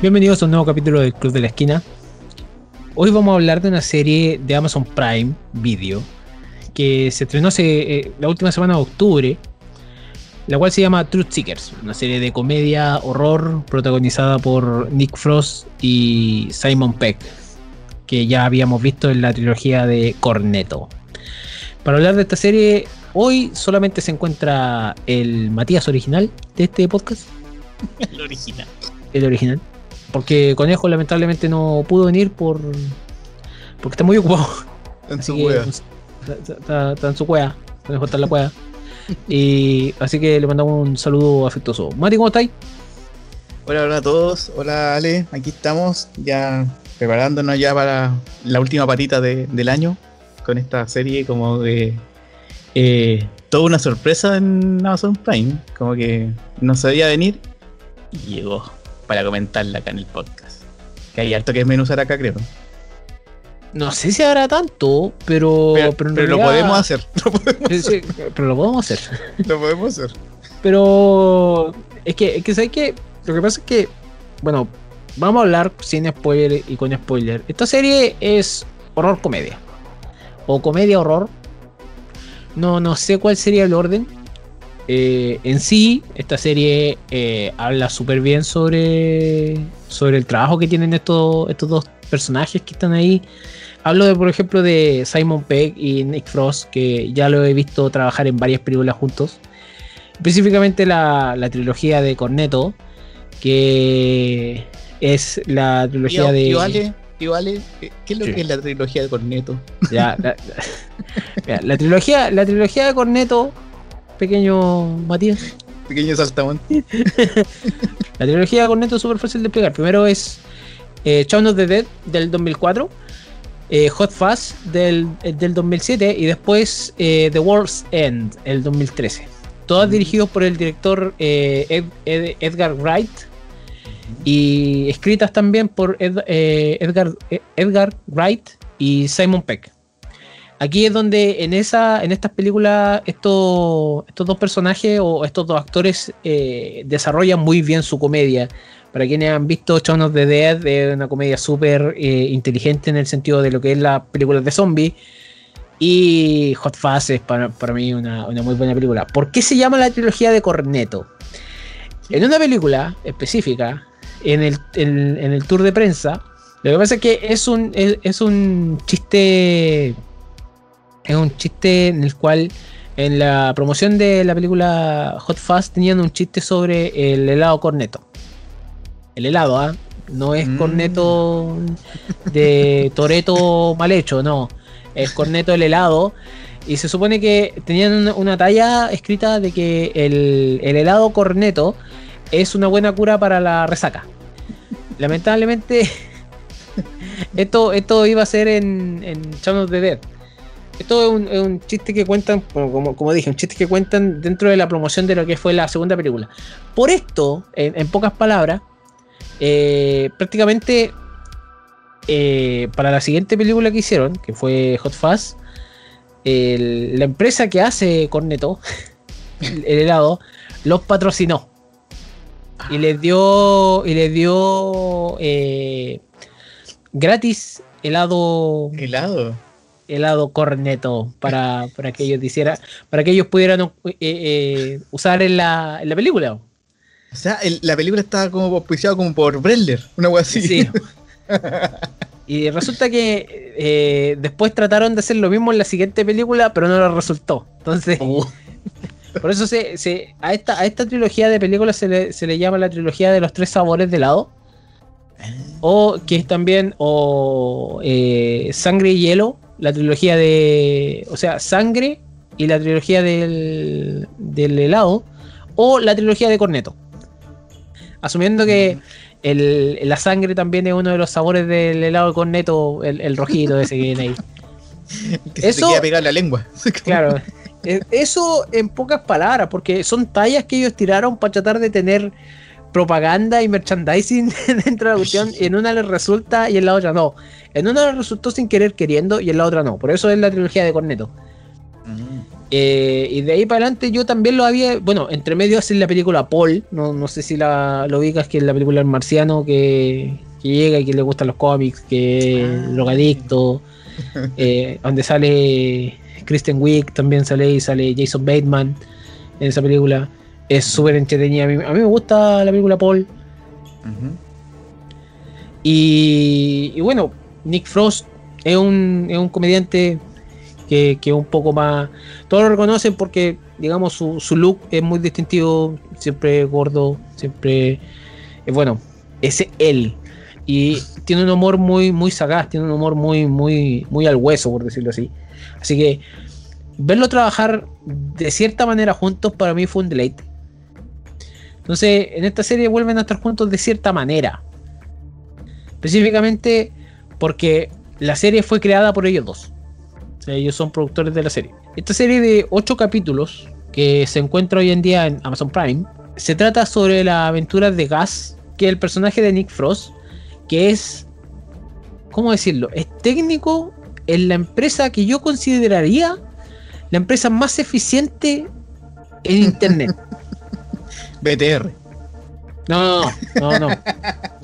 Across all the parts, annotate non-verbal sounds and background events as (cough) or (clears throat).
Bienvenidos a un nuevo capítulo del Club de la Esquina. Hoy vamos a hablar de una serie de Amazon Prime Video que se estrenó hace, eh, la última semana de octubre, la cual se llama Truth Seekers, una serie de comedia horror protagonizada por Nick Frost y Simon Peck, que ya habíamos visto en la trilogía de Corneto. Para hablar de esta serie, hoy solamente se encuentra el Matías original de este podcast. El original. El original. Porque Conejo lamentablemente no pudo venir por porque está muy ocupado. En su que, wea. Está, está- está en su cueva. Conejo está en la cueva. Y así que le mandamos un saludo afectuoso. Mati, ¿cómo estáis? Hola, hola a todos. Hola Ale, aquí estamos ya preparándonos ya para la última patita de- del año con esta serie como de eh, toda una sorpresa en Amazon Prime, como que no sabía venir y llegó para comentarla acá en el podcast. Que hay harto que desmenuzar acá creo. No sé si habrá tanto, pero. Pero, (laughs) lo podemos hacer, lo podemos, pero lo podemos hacer. (laughs) lo podemos hacer. Pero es que, es que ¿sabes qué? Lo que pasa es que, bueno, vamos a hablar sin spoiler y con spoiler. Esta serie es horror comedia. O comedia horror. No, no sé cuál sería el orden. Eh, en sí, esta serie eh, habla súper bien sobre, sobre el trabajo que tienen estos, estos dos personajes que están ahí. Hablo de, por ejemplo, de Simon Pegg y Nick Frost, que ya lo he visto trabajar en varias películas juntos específicamente la, la trilogía de Corneto, que es la trilogía de. ¿qué es lo Sí. que es la trilogía de Corneto? ya, la, (laughs) Mira, la trilogía, la trilogía de Corneto, pequeño Matías. Pequeño saltamonte. (laughs) La trilogía de Corneto es súper fácil de explicar. Primero es eh, Shaun of the Dead del 2004, eh, Hot Fuzz del, eh, del 2007 y después eh, The World's End el 2013. Todas dirigidos por el director Ed- Ed- Edgar Wright y escritas también por Ed- Edgar, Edgar Wright y Simon Peck. Aquí es donde en esa en estas películas estos, estos dos personajes o estos dos actores eh, desarrollan muy bien su comedia. Para quienes han visto Shaun of the Dead, es una comedia súper eh, inteligente en el sentido de lo que es las películas de zombies. Y Hot Fuzz es para, para mí una, una muy buena película. ¿Por qué se llama la trilogía de Corneto? En una película específica, en el, en- en el tour de prensa, lo que pasa es que es un, es, es un chiste. Es un chiste en el cual en la promoción de la película Hot Fuzz tenían un chiste sobre el helado corneto. El helado, ¿ah? No es Mm. corneto de Toreto mal hecho, no. Es corneto el helado. Y se supone que tenían una, una talla escrita de que el, el helado corneto es una buena cura para la resaca. Lamentablemente, (laughs) esto, esto iba a ser en, en Shaun of the Dead. Esto es un, chiste que cuentan, como, como- dije, un chiste que cuentan dentro de la promoción de lo que fue la segunda película. Por esto, en, pocas palabras, eh, prácticamente eh, para la siguiente película que hicieron, que fue Hot Fuzz, la empresa que hace Corneto, (laughs) el, el helado, los patrocinó. Y les dio. Y les dio. eh, gratis helado. Helado. Helado corneto para, para que ellos hicieran, para que ellos pudieran eh, eh, usar en la, en la película. O sea, el- la película estaba como auspiciada como por Brenner, una wea así. Sí. (laughs) Y resulta que eh, después trataron de hacer lo mismo en la siguiente película, pero no les resultó. Entonces, Uh, (laughs) por eso se, se- a, esta, a esta trilogía de películas se le, se le llama la trilogía de los tres sabores de helado. O que es también o Sangre y Hielo, la trilogía de. O sea, Sangre y la trilogía del, del helado. O la trilogía de Corneto. Asumiendo que el- la sangre también es uno de los sabores del helado de Corneto, el, el rojito ese que viene ahí. (laughs) que se Eso- te queda pegada la lengua. (laughs) Claro. Eh, Eso en pocas palabras, porque son tallas que ellos tiraron para tratar de tener propaganda y merchandising (laughs) dentro de la cuestión. Y en una les resulta y en la otra no. En una les resultó sin querer queriendo y en la otra no. Por eso es la trilogía de Corneto. Mm. Eh, y de ahí para adelante yo también lo había. Bueno, entre medio hacen la película Paul. No, no sé si la, lo ubicas, que es la película del marciano que, que llega y que le gustan los cómics, que es Ah. drogadicto. (laughs) eh, donde sale Kristen Wiig, también sale y sale Jason Bateman en esa película. Es súper entretenida. A mí, a mí me gusta la película Paul. Y, y bueno, Nick Frost es un, es un comediante que, que es un poco más. Todos lo reconocen porque, digamos, su, su look es muy distintivo. Siempre gordo, siempre. eh, bueno, es él. Y tiene un humor muy, muy sagaz, tiene un humor muy, muy, muy al hueso, por decirlo así. Así que verlo trabajar de cierta manera juntos para mí fue un deleite. Entonces, en esta serie vuelven a estar juntos de cierta manera. Específicamente porque la serie fue creada por ellos dos. O sea, ellos son productores de la serie. Esta serie de 8 capítulos que se encuentra hoy en día en Amazon Prime se trata sobre las aventuras de Gas, que es el personaje de Nick Frost, que es, ¿cómo decirlo? Es técnico en la empresa que yo consideraría la empresa más eficiente en (laughs) Internet. BTR. No, no, no, no,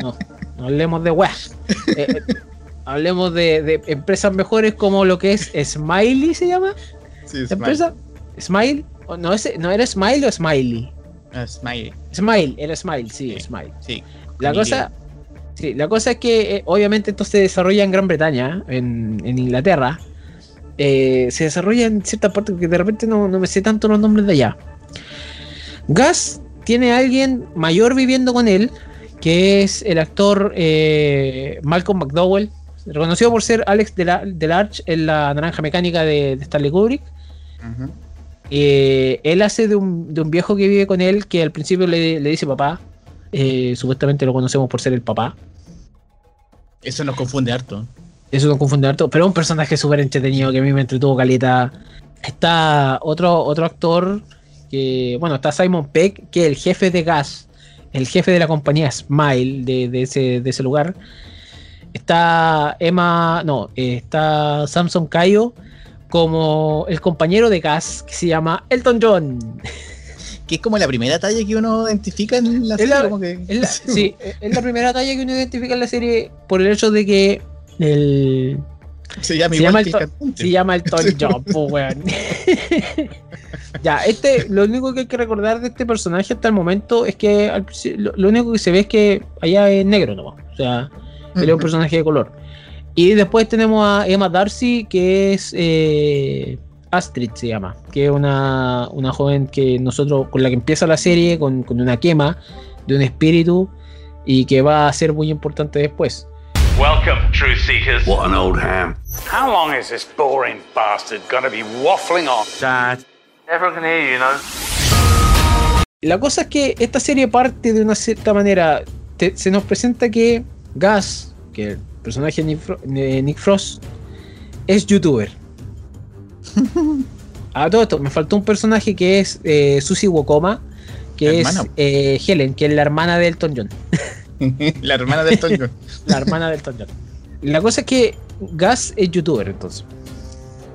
no, no hablemos de weá. Eh, eh, hablemos de, de empresas mejores como lo que es Smiley, ¿se llama? Sí, ¿La Smile. empresa? ¿Smile? ¿O no, es, ¿No era Smile o Smiley? Ah, Smile. Smile, era Smile, sí, Sí. Smile. Sí. La cosa, sí, la cosa es que eh, obviamente esto se desarrolla en Gran Bretaña, en, en Inglaterra. Eh, se desarrolla en cierta parte que de repente no, no me sé tanto los nombres de allá. Gas tiene a alguien mayor viviendo con él, que es el actor eh, Malcolm McDowell, reconocido por ser Alex Dela- Delarge en la Naranja Mecánica de, de Stanley Kubrick. Eh, él hace de un, de un viejo que vive con él que al principio le, le dice papá. Eh, supuestamente lo conocemos por ser el papá. Eso nos confunde harto. Eso no confunde harto. Pero es un personaje súper entretenido que a mí me entretuvo caleta. Está otro, otro actor que. Bueno, está Simon Peck, que es el jefe de Gas. El jefe de la compañía Smile de, de ese, de ese lugar. Está Emma. No, está Samson Cayo como el compañero de Gas que se llama Elton John. Que es como la primera talla que uno identifica en la Es serie. la- como que... Es la, (laughs) sí, es la primera talla que uno identifica en la serie por el hecho de que el, Se llama se igual llama que el el to- cantante. se llama el (laughs) John, po, weón. (laughs) ya, este, lo único que hay que recordar de este personaje hasta el momento es que al lo, lo único que se ve es que allá es negro nomás. O sea, él es un personaje de color. Y después tenemos a Emma Darcy, que es eh, Astrid, se llama, que es una, una joven que nosotros, con la que empieza la serie, con, con una quema de un espíritu y que va a ser muy importante después. Welcome, truth seekers. What an old ham. How long is this boring bastard gonna be waffling on? Dad. Everyone can hear you, you know. La cosa es que esta serie parte de una cierta manera. Te- se nos presenta que Gas, que el personaje de Nick, Fro- de Nick Frost, es youtuber. (laughs) A todo esto, me faltó un personaje que es eh, Susie Wokoma, que es eh, Helen, que es la hermana de Elton John. (laughs) la hermana de Elton (laughs) La hermana de Elton John. La cosa es que Gas es youtuber entonces.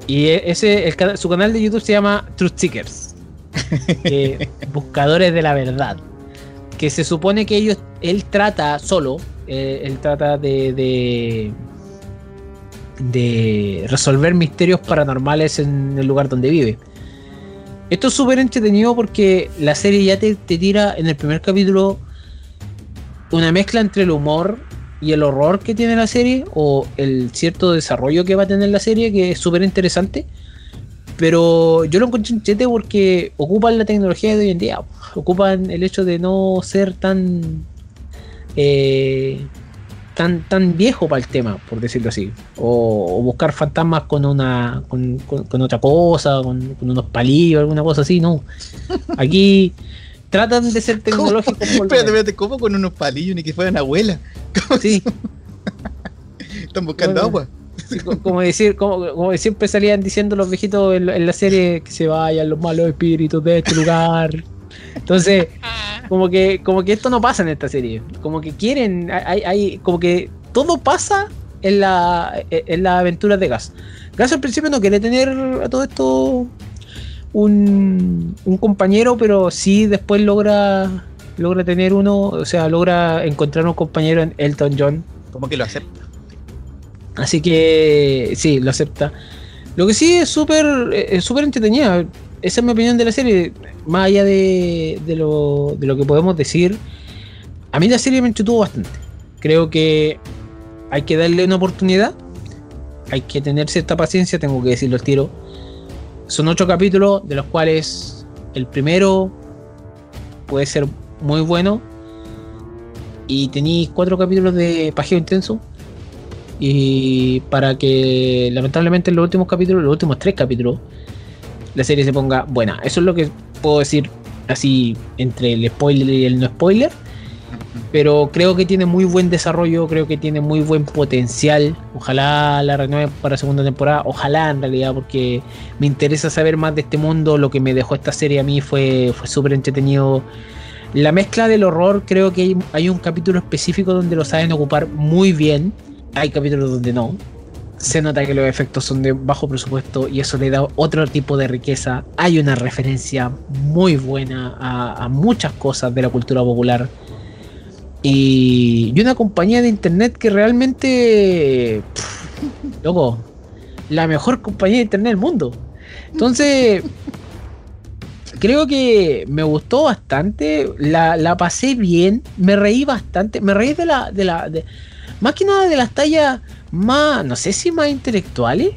Y e- ese, el su canal de YouTube se llama Truth Seekers. (laughs) buscadores de la verdad. Que se supone que ellos, él trata solo, eh, él trata de, de, de resolver misterios paranormales en el lugar donde vive. Esto es súper entretenido porque la serie ya te, te tira en el primer capítulo una mezcla entre el humor y el horror que tiene la serie o el cierto desarrollo que va a tener la serie que es súper interesante. Pero yo lo encontré chete porque ocupan la tecnología de hoy en día ocupan el hecho de no ser tan eh, tan tan viejo para el tema por decirlo así. O, buscar fantasmas con una con, con- con otra cosa con, con unos palillos alguna cosa así no. Aquí tratan de ser tecnológicos lo espérate, espérate, ¿cómo con unos palillos ni que fueran abuela? sí (laughs) Están buscando Bueno. agua. Sí, como decir, como, como siempre salían diciendo los viejitos en, la- en la serie que se vayan los malos espíritus de este lugar. Entonces, como que, como que esto no pasa en esta serie. Como que quieren, hay, hay- como que todo pasa en la, en la aventura de Gas. Gas al principio no quiere tener a todo esto un, un compañero, pero sí después logra logra tener uno, o sea, logra encontrar un compañero en Elton John. Como que lo acepta. Así que sí, lo acepta. Lo que sí es súper es súper entretenida. Esa es mi opinión de la serie. Más allá de, de, lo, de lo que podemos decir, a mí la serie me entretuvo bastante. Creo que hay que darle una oportunidad. Hay que tener cierta paciencia, tengo que decirlo al tiro. Son ocho capítulos, de los cuales el primero puede ser muy bueno. Y tenéis cuatro capítulos de pajeo intenso. Y para que lamentablemente en los últimos capítulos, los últimos tres capítulos, la serie se ponga buena. Eso es lo que puedo decir así entre el spoiler y el no spoiler. Pero creo que tiene muy buen desarrollo, creo que tiene muy buen potencial. Ojalá la renueve para segunda temporada, ojalá en realidad, porque me interesa saber más de este mundo. Lo que me dejó esta serie a mí fue, fue súper entretenido. La mezcla del horror, creo que hay, un capítulo específico donde lo saben ocupar muy bien. Hay capítulos donde no, se nota que los efectos son de bajo presupuesto y eso le da otro tipo de riqueza. Hay una referencia muy buena a muchas cosas de la cultura popular. Y, y, una compañía de internet que realmente. Pff, loco, la mejor compañía de internet del mundo. Entonces. Creo que me gustó bastante. La, la, pasé bien. Me reí bastante. Me reí de la. De la de, más que nada de las tallas más, no sé si más intelectuales,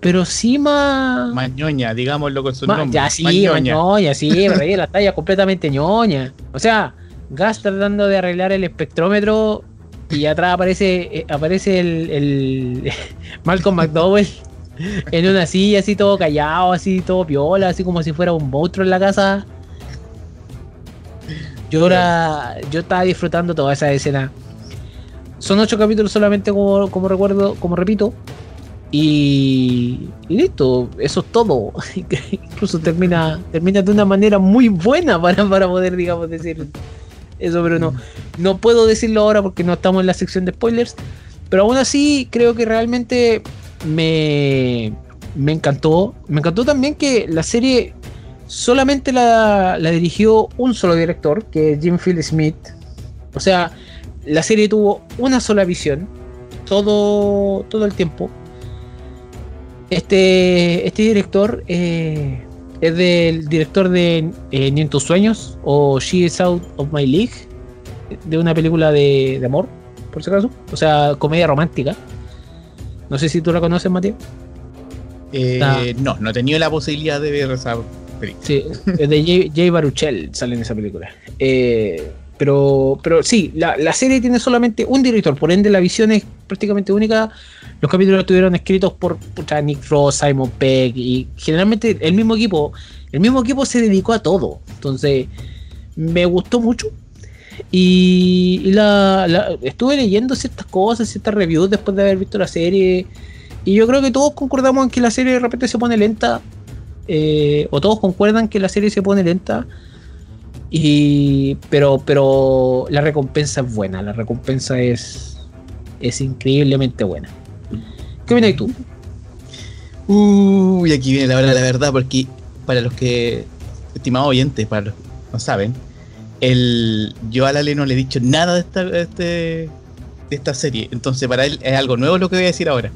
pero sí más. Más ñoña, digámoslo con su más, nombre. Ya sí, más ñoña, ñoña sí, me reí de las tallas completamente ñoña. O sea, Gas tratando de arreglar el espectrómetro y atrás aparece, eh, aparece el, el (laughs) Malcolm McDowell en una silla así todo callado, así todo piola, así como si fuera un monstruo en la casa. Yo, era, yo estaba disfrutando toda esa escena. Son ocho capítulos solamente como, como recuerdo, como repito. Y, y, listo, eso es todo. (laughs) Incluso termina, termina de una manera muy buena para, para poder, digamos, decir eso, pero no, no puedo decirlo ahora porque no estamos en la sección de spoilers. Pero aún así, creo que realmente me, me encantó. Me encantó también que la serie solamente la, la dirigió un solo director, que es Jim Phil Smith. O sea, la serie tuvo una sola visión todo, todo el tiempo. Este, este director eh, es del director de eh, Ni en tus sueños o She is Out of My League, de una película de, de amor, por si acaso. O sea, comedia romántica. No sé si tú la conoces, Mateo. Eh, ah. No, no he tenido la posibilidad de ver esa película. Sí, es de Jay, Jay Baruchel, sale en esa película. Eh, pero, pero sí, la, la, serie tiene solamente un director, por ende la visión es prácticamente única. Los capítulos estuvieron escritos por puta, Nick Frost, Simon Pegg y generalmente el mismo equipo, el mismo equipo se dedicó a todo. Entonces, me gustó mucho. Y, la, estuve leyendo ciertas cosas, ciertas reviews después de haber visto la serie. Y yo creo que todos concordamos en que la serie de repente se pone lenta. Eh, o todos concuerdan que la serie se pone lenta. Y, pero, pero la recompensa es buena, la recompensa es, es increíblemente buena. ¿Qué opinas tú? Uy, aquí viene la hora de la verdad, porque para los que, estimados oyentes, para los que no saben, el, yo a Lale no le he dicho nada de esta, de, este, de esta serie, entonces para él es algo nuevo lo que voy a decir ahora.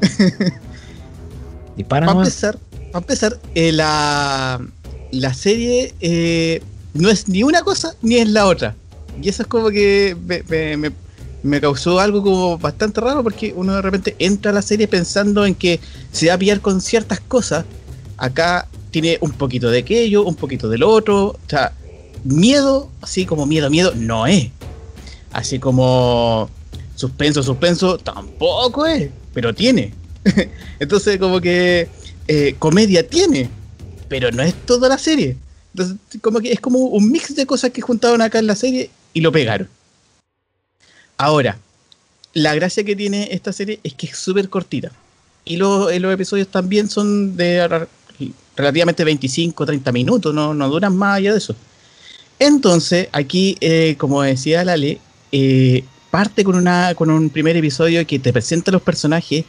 (laughs) ¿Y para empezar, para empezar eh, la, la serie eh, no es ni una cosa ni es la otra. Y eso es como que me, me, causó algo como bastante raro porque uno de repente entra a la serie pensando en que se va a pillar con ciertas cosas. Acá tiene un poquito de aquello, un poquito del otro. O sea, miedo, así como miedo, miedo, no es. Así como suspenso, suspenso, tampoco es. Pero tiene. (laughs) Entonces como que eh, comedia tiene. Pero no es toda la serie. Entonces, como que es como un mix de cosas que juntaron acá en la serie y lo pegaron. Ahora, la gracia que tiene esta serie es que es súper cortita. Y los, los, episodios también son de relativamente 25, 30 minutos, no, duran más allá de eso. Entonces, aquí, eh, como decía Lale, eh, parte con un primer episodio que te presenta los personajes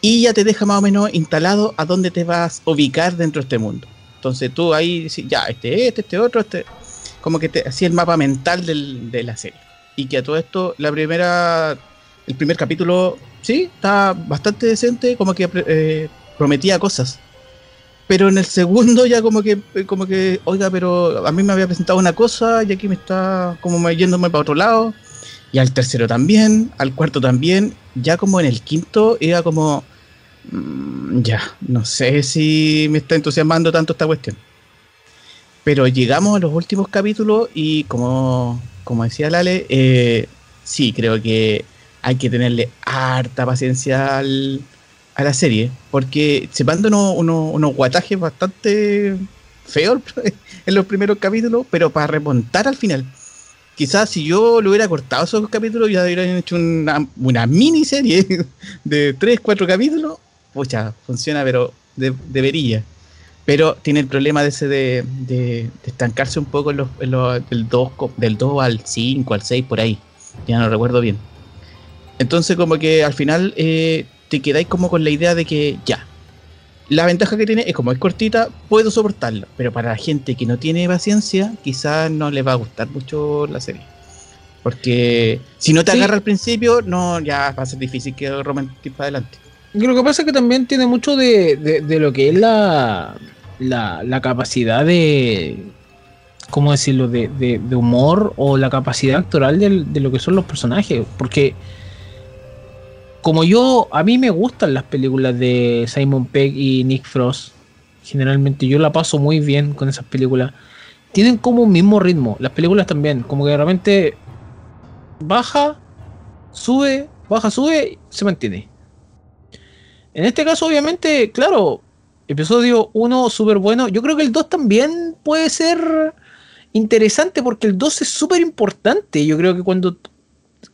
y ya te deja más o menos instalado a dónde te vas a ubicar dentro de este mundo. Entonces tú ahí dices, ya, este, este, este otro, este. Como que te hacía el mapa mental del- de la serie. Y que a todo esto, la primera. El primer capítulo, sí, está bastante decente, como que eh, prometía cosas. Pero en el segundo ya como que, como que, oiga, pero a mí me había presentado una cosa y aquí me está como me- yéndome para otro lado. Y al tercero también, al cuarto también. Ya como en el quinto era como, ya, no sé si me está entusiasmando tanto esta cuestión. Pero llegamos a los últimos capítulos y como, como decía Lale, eh, sí, creo que hay que tenerle harta paciencia al- a la serie, porque se mandan unos, unos, unos guatajes bastante feos (laughs) en los primeros capítulos, pero para remontar al final. Quizás si yo lo hubiera cortado esos capítulos, ya hubieran hecho una, una miniserie (laughs) de 3, 4 capítulos. Pucha, funciona, pero de, debería. Pero tiene el problema de ese de, de- de estancarse un poco en los, en los- del, 2, co- del 2 al 5, al 6, por ahí. Ya no recuerdo bien. Entonces, como que al final eh, te quedáis como con la idea de que ya. La ventaja que tiene es como es cortita, puedo soportarla. Pero para la gente que no tiene paciencia, quizás no le va a gustar mucho la serie. Porque si no te Sí. agarra al principio, no, ya va a ser difícil que romantices para adelante. Lo que pasa es que también tiene mucho de, de- lo que es la, la, capacidad de. ¿Cómo decirlo? De, de- humor o la capacidad actoral de lo que son los personajes. Porque. Como yo. A mí me gustan las películas de Simon Pegg y Nick Frost. Generalmente yo la paso muy bien con esas películas. Tienen como un mismo ritmo. Las películas también. Como que de repente. Baja. Sube. Baja, sube. Se mantiene. En este caso, obviamente, claro, episodio 1 súper bueno. Yo creo que el 2 también puede ser interesante porque el 2 es súper importante. Yo creo que cuando,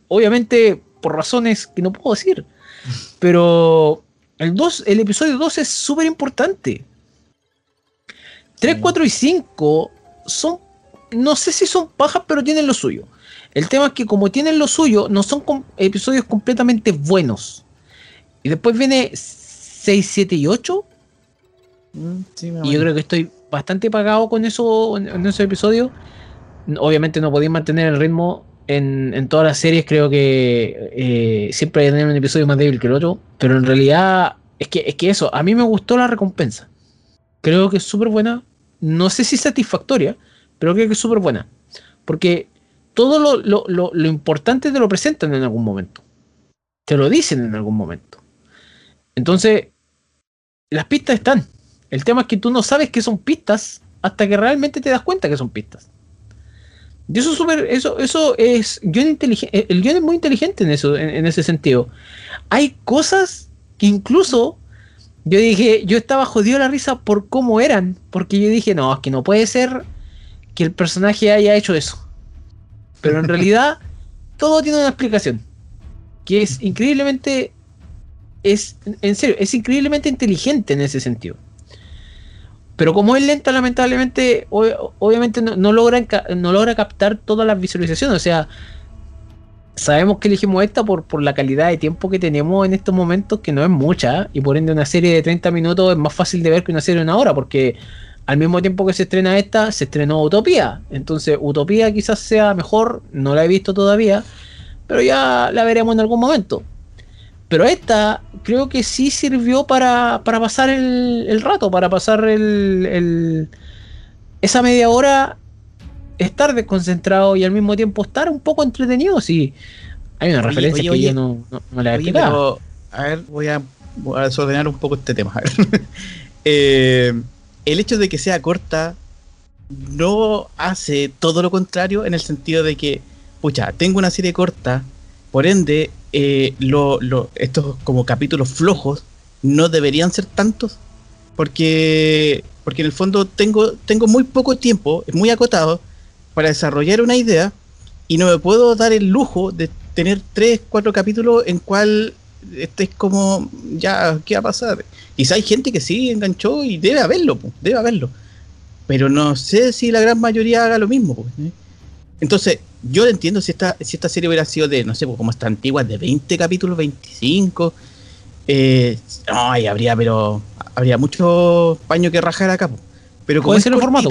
obviamente, por razones que no puedo decir, (laughs) pero el 2, el episodio 2 es súper importante. 3, 4 y 5 son, no sé si son pajas, pero tienen lo suyo. El tema es que como tienen lo suyo, no son com- episodios completamente buenos. Y después viene 6, 7 y 8. Y yo creo que estoy bastante pagado con eso en, en esos episodios. Obviamente no podéis mantener el ritmo en, en todas las series. Creo que eh, siempre hay que tener un episodio más débil que el otro. Pero en realidad es que, es que eso, a mí me gustó la recompensa. Creo que es súper buena. No sé si satisfactoria, pero creo que es súper buena. Porque todo lo, lo- lo- lo importante te lo presentan en algún momento. Te lo dicen en algún momento. Entonces, las pistas están. El tema es que tú no sabes que son pistas hasta que realmente te das cuenta que son pistas. Y eso es súper, eso, eso es eh, El guion es muy inteligente en eso, en, en ese sentido. Hay cosas que incluso yo dije, yo estaba jodido la risa por cómo eran, porque yo dije, no, es que no puede ser que el personaje haya hecho eso. Pero en (laughs) realidad todo tiene una explicación, que es increíblemente es, en serio, es increíblemente inteligente en ese sentido. Pero como es lenta, lamentablemente, ob- obviamente no, no logra, no logra captar todas las visualizaciones. O sea, sabemos que elegimos esta por, por la calidad de tiempo que tenemos en estos momentos, que no es mucha, y por ende una serie de 30 minutos es más fácil de ver que una serie de una hora, porque al mismo tiempo que se estrena esta, se estrenó Utopía. Entonces, Utopía quizás sea mejor, no la he visto todavía, pero ya la veremos en algún momento. Pero esta creo que sí sirvió para, para pasar el, el rato, para pasar el, el- esa media hora, estar desconcentrado y al mismo tiempo estar un poco entretenido. Sí, hay una Oye, referencia oye, que yo no, no, no la he pero, a ver, voy a, voy a desordenar un poco este tema. A ver. (laughs) Eh, el hecho de que sea corta no hace todo lo contrario en el sentido de que, pucha, tengo una serie corta, por ende, eh, lo- lo- estos como capítulos flojos no deberían ser tantos, porque, porque en el fondo tengo, tengo muy poco tiempo, es muy acotado, para desarrollar una idea y no me puedo dar el lujo de tener tres, cuatro capítulos en cual estés como, ya, ¿qué va a pasar? Quizá hay gente que sí enganchó y debe haberlo, debe haberlo. Pero no sé si la gran mayoría haga lo mismo. ¿eh? Entonces, yo entiendo si esta, si esta serie hubiera sido de, no sé, pues, como esta antigua, de 20 capítulos, 25. Eh, no, ahí habría, pero habría mucho paño que rajar acá. po. Pero como es el formato.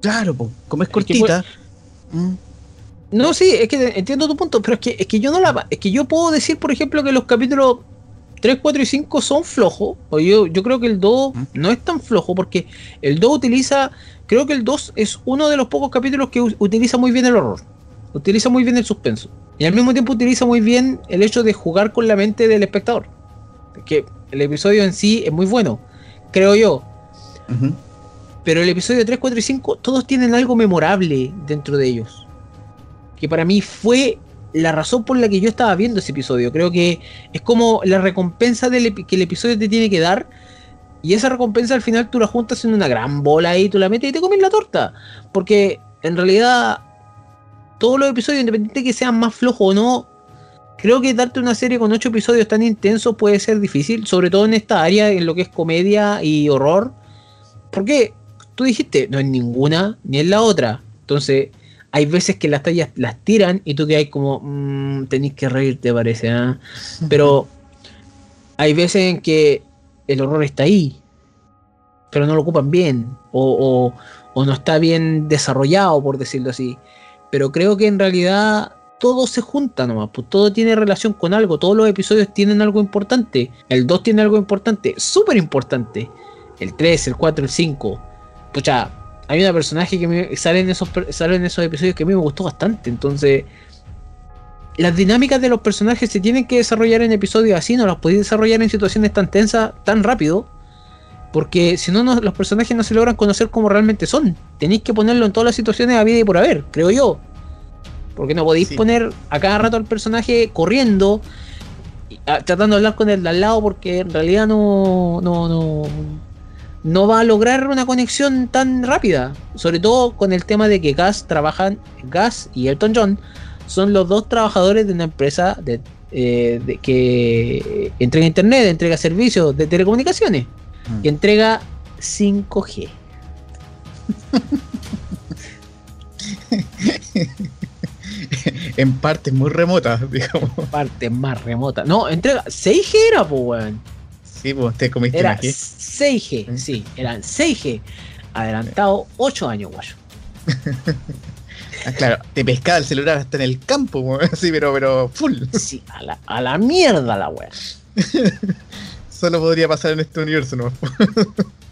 claro, po, como es que cortita, mm, No, sí, es que entiendo tu punto, pero es que, es que yo no la. Es que yo puedo decir, por ejemplo, que los capítulos 3, 4 y 5 son flojos. O yo, yo creo que el 2 ¿Mm? no es tan flojo, porque el 2 utiliza. Creo que el 2 es uno de los pocos capítulos que utiliza muy bien el horror. Utiliza muy bien el suspenso. Y al mismo tiempo utiliza muy bien el hecho de jugar con la mente del espectador. Que el episodio en sí es muy bueno, creo yo. Pero el episodio 3, 4 y 5, todos tienen algo memorable dentro de ellos. Que para mí fue la razón por la que yo estaba viendo ese episodio. Creo que es como la recompensa del que el episodio te tiene que dar. Y esa recompensa al final tú la juntas en una gran bola y tú la metes y te comes la torta. Porque en realidad todos los episodios, independiente de que sean más flojos o no, creo que darte una serie con 8 episodios tan intensos puede ser difícil. Sobre todo en esta área, en lo que es comedia y horror. Porque tú dijiste, no en ninguna ni en la otra. Entonces, hay veces que las tallas las tiran y tú quedas como, mmm, tenéis que reírte, parece, ¿ah? Pero hay veces en que el horror está ahí, pero no lo ocupan bien, o, no está bien desarrollado, por decirlo así. Pero creo que en realidad todo se junta nomás, pues todo tiene relación con algo, todos los episodios tienen algo importante. El 2 tiene algo importante, súper importante. El 3, el 4, el 5. Pucha, hay una personaje que me, sale, en esos, sale en esos episodios que a mí me gustó bastante. Entonces, las dinámicas de los personajes se tienen que desarrollar en episodios así, no las podéis desarrollar en situaciones tan tensas, tan rápido. Porque si no, los personajes no se logran conocer como realmente son. Tenéis que ponerlo en todas las situaciones a vida y por haber, creo yo. Porque no podéis Sí. poner a cada rato al personaje corriendo, ah, tratando de hablar con el de al lado, porque en realidad no, no, no, no va a lograr una conexión tan rápida. Sobre todo con el tema de que Gas trabajan, Gas y Elton John son los dos trabajadores de una empresa de, eh, de- que entrega internet, entrega servicios de telecomunicaciones Mm. y entrega 5G. en partes muy remotas, digamos. Parte más remota. No, entrega 6G era, pues, weón. Sí, pues te comiste Era una G. 6G, sí, eran 6G. Adelantado 8 años, guayo. (laughs) Ah, claro, te pescaba el celular hasta en el campo, (laughs) sí, pero, pero full. Sí, a la, a la mierda la weón. (laughs) Solo podría pasar en este universo, ¿no? (laughs)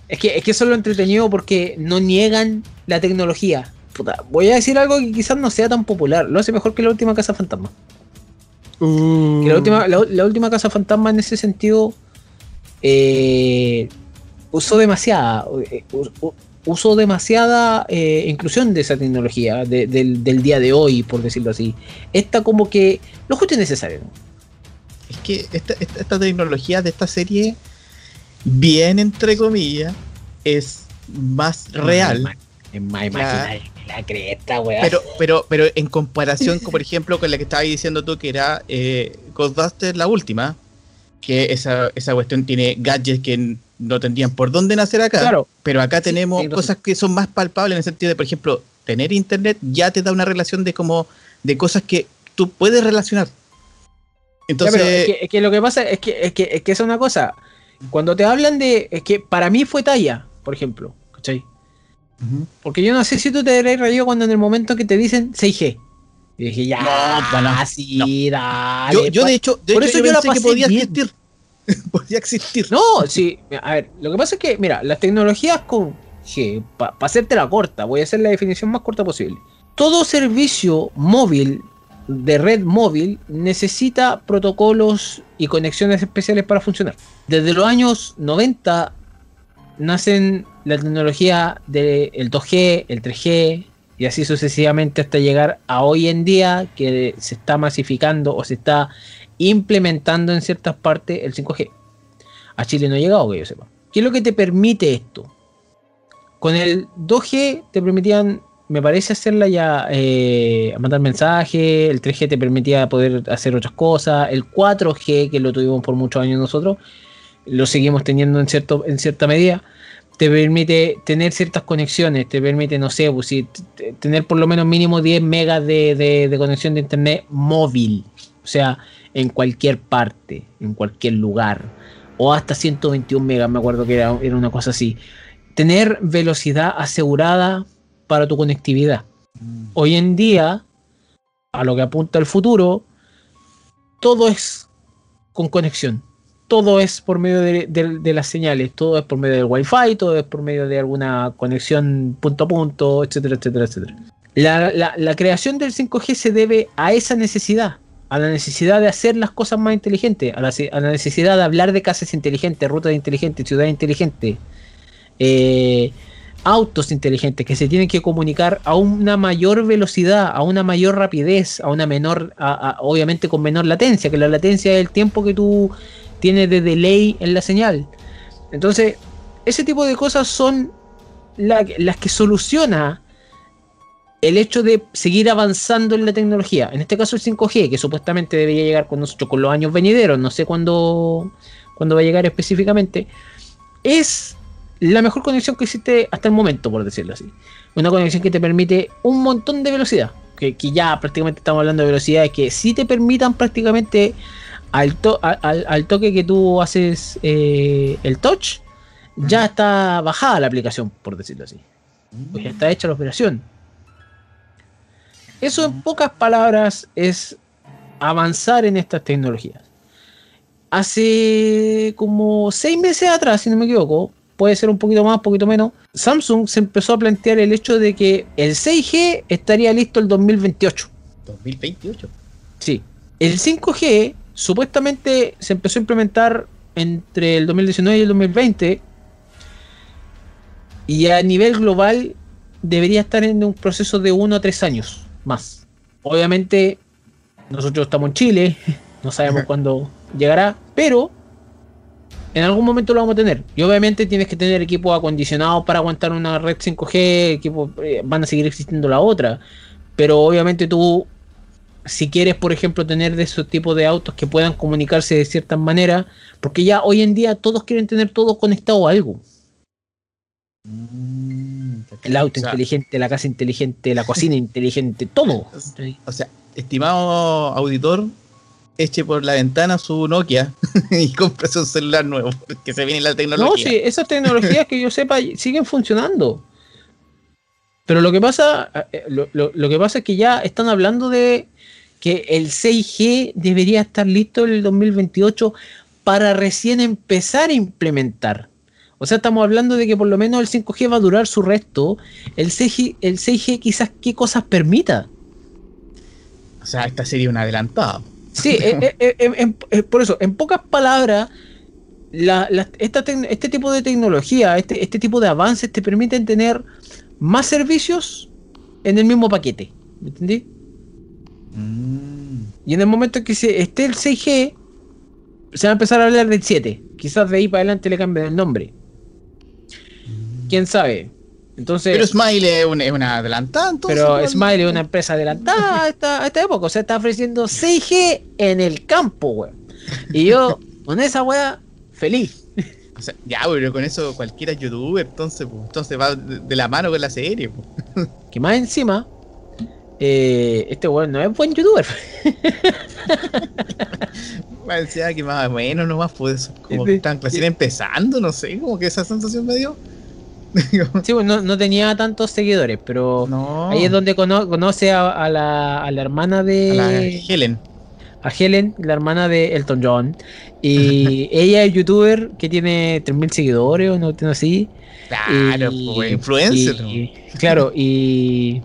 Es que, es que eso es lo entretenido porque no niegan la tecnología. Puta, voy a decir algo que quizás no sea tan popular. Lo hace mejor que la última Casa Fantasma. Que la última, la, la última Casa Fantasma en ese sentido eh, usó demasiada. eh, usó demasiada eh, inclusión de esa tecnología de- del, del día de hoy, por decirlo así. Esta como que lo justo y necesario. Es que esta, esta, esta tecnología de esta serie, bien entre comillas, es más real. Es más que la cresta, weá. Pero, (laughs) pero, pero en comparación, con, por ejemplo, con la que estabas diciendo tú, que era eh, Ghostbusters, la última, que esa, esa cuestión tiene gadgets que no tendrían por dónde nacer acá. Claro. Pero acá tenemos cosas que son más palpables en el sentido de, por ejemplo, tener internet ya te da una relación de como de cosas que tú puedes relacionar. Ya, Entonces, pero es, que, es que lo que pasa es que, es que es que es una cosa. Cuando te hablan de. Es que para mí fue talla, por ejemplo. ¿Cachai? Porque yo no sé si tú te habrás reído cuando en el momento que te dicen 6G. Y dije, ya, No, bueno, sí, dale. yo, yo pa- de hecho, de por hecho eso yo yo la que podía bien. existir. (laughs) podía existir. No, sí. A ver, lo que pasa es que, mira, las tecnologías con G, para hacerte la corta, voy a hacer la definición más corta posible. Todo servicio móvil de red móvil necesita protocolos y conexiones especiales para funcionar. Desde los años 90 nacen la tecnología del 2G, el 3G y así sucesivamente hasta llegar a hoy en día que se está masificando o se está implementando en ciertas partes el 5G. A Chile no ha llegado, que yo sepa. ¿Qué es lo que te permite esto? Con el 2G te permitían, me parece, hacerla ya, eh, mandar mensajes, el 3G te permitía poder hacer otras cosas, el 4G, que lo tuvimos por muchos años nosotros, lo seguimos teniendo en, cierto, en cierta medida, te permite tener ciertas conexiones, te permite, no sé, pues, si, tener por lo menos mínimo 10 megas de conexión de internet móvil, o sea, en cualquier parte, en cualquier lugar, o hasta 121 megas, me acuerdo que era, era una cosa así. tener velocidad asegurada para tu conectividad. Hoy en día, a lo que apunta el futuro, todo es con conexión. Todo es por medio de, de- de las señales, todo es por medio del Wi-Fi, todo es por medio de alguna conexión punto a punto, etcétera, etcétera, etcétera. La, la- la creación del 5G se debe a esa necesidad, a la necesidad de hacer las cosas más inteligentes, a la, a la necesidad de hablar de casas inteligentes, rutas inteligentes, ciudades inteligentes, eh, autos inteligentes que se tienen que comunicar a una mayor velocidad, a una mayor rapidez, a una menor, obviamente con menor latencia, que la latencia es el tiempo que tú tienes de delay en la señal. Entonces, ese tipo de cosas son la- las que soluciona el hecho de seguir avanzando en la tecnología. En este caso el 5G, que supuestamente debería llegar con nosotros con los años venideros, no sé cuándo, cuándo va a llegar específicamente, es la mejor conexión que existe hasta el momento, por decirlo así. Una conexión que te permite un montón de velocidad. Que, que ya prácticamente estamos hablando de velocidades que sí te permitan prácticamente al, to- al toque que tú haces eh, el touch, ya está bajada la aplicación, por decirlo así. Pues ya está hecha la operación. Eso en pocas palabras es avanzar en estas tecnologías. Hace como seis meses atrás, si no me equivoco, puede ser un poquito más, un poquito menos, Samsung se empezó a plantear el hecho de que el 6G estaría listo el 2028. 2028. Sí. El 5G supuestamente se empezó a implementar entre el 2019 y el 2020. Y a nivel global debería estar en un proceso de 1 a 3 años más. Obviamente, nosotros estamos en Chile, (laughs) no sabemos cuándo llegará, pero en algún momento lo vamos a tener. Y obviamente tienes que tener equipos acondicionados para aguantar una red 5G, equipos, eh, van a seguir existiendo la otra. Pero obviamente tú si quieres, por ejemplo, tener de esos tipos de autos que puedan comunicarse de cierta manera, porque ya hoy en día todos quieren tener todo conectado a algo. El auto O sea, inteligente, la casa inteligente, la cocina inteligente, todo. O sea, estimado auditor, eche por la ventana su Nokia (laughs) y cómprese un celular nuevo, que se viene la No, tecnología. sí, esas tecnologías que yo sepa siguen funcionando. Pero lo que pasa, eh, lo, lo- lo que pasa es que ya están hablando de que el 6G debería estar listo en el 2028 para recién empezar a implementar. O sea, estamos hablando de que por lo menos el 5G va a durar su resto. El 6G, el 6G quizás qué cosas permita. O sea, esta sería una adelantada. Sí, eh, eh, eh, por eso, en pocas palabras, la- la- esta este tipo de tecnología, este, este tipo de avances te permiten tener más servicios en el mismo paquete. ¿Me entendí? Mm. Y en el momento en que se, esté el 6G, se va a empezar a hablar del 7. Quizás de ahí para adelante le cambien el nombre. ¿Quién sabe? Entonces, Pero Smile es una, es una adelantada, entonces. pero. Smile es una empresa adelantada a esta, a esta época. O sea, está ofreciendo 6G en el campo, weón. Y yo, con esa weá, feliz. O sea, ya, pero con eso cualquiera youtuber, entonces, pues, entonces va de, la mano con la serie. Pues. (laughs) Que más encima, eh, este weón no es buen youtuber. (laughs) Decía que más o menos nomás, pues, como están recién empezando, no sé, como que esa sensación me dio. (laughs) Sí, pues no, no tenía tantos seguidores, pero no. ahí es donde cono- conoce a, a la, a la hermana de. A la Helen. a Helen, la hermana de Elton John. Y (laughs) ella es youtuber que tiene 3.000 seguidores o no tiene así. Claro, Y- pues, influencer. y- claro, (laughs) y,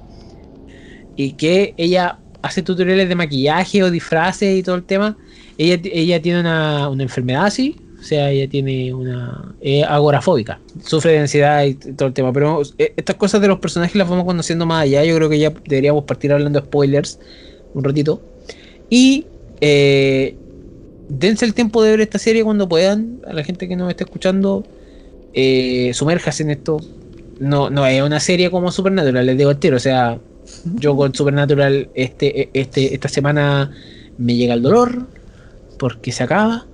y que ella hace tutoriales de maquillaje o disfraces y todo el tema. Ella, ella tiene una, una enfermedad así, sea, ella tiene una. es agorafóbica, sufre de ansiedad y todo el tema. Pero eh, estas cosas de los personajes las vamos conociendo más allá. Yo creo que ya deberíamos partir hablando de spoilers un ratito. Y eh, dense el tiempo de ver esta serie cuando puedan. A la gente que nos está escuchando, eh, en esto. No, no es una serie como Supernatural, les digo al tiro. O sea, yo con Supernatural este, este, esta semana me llega el dolor porque se acaba.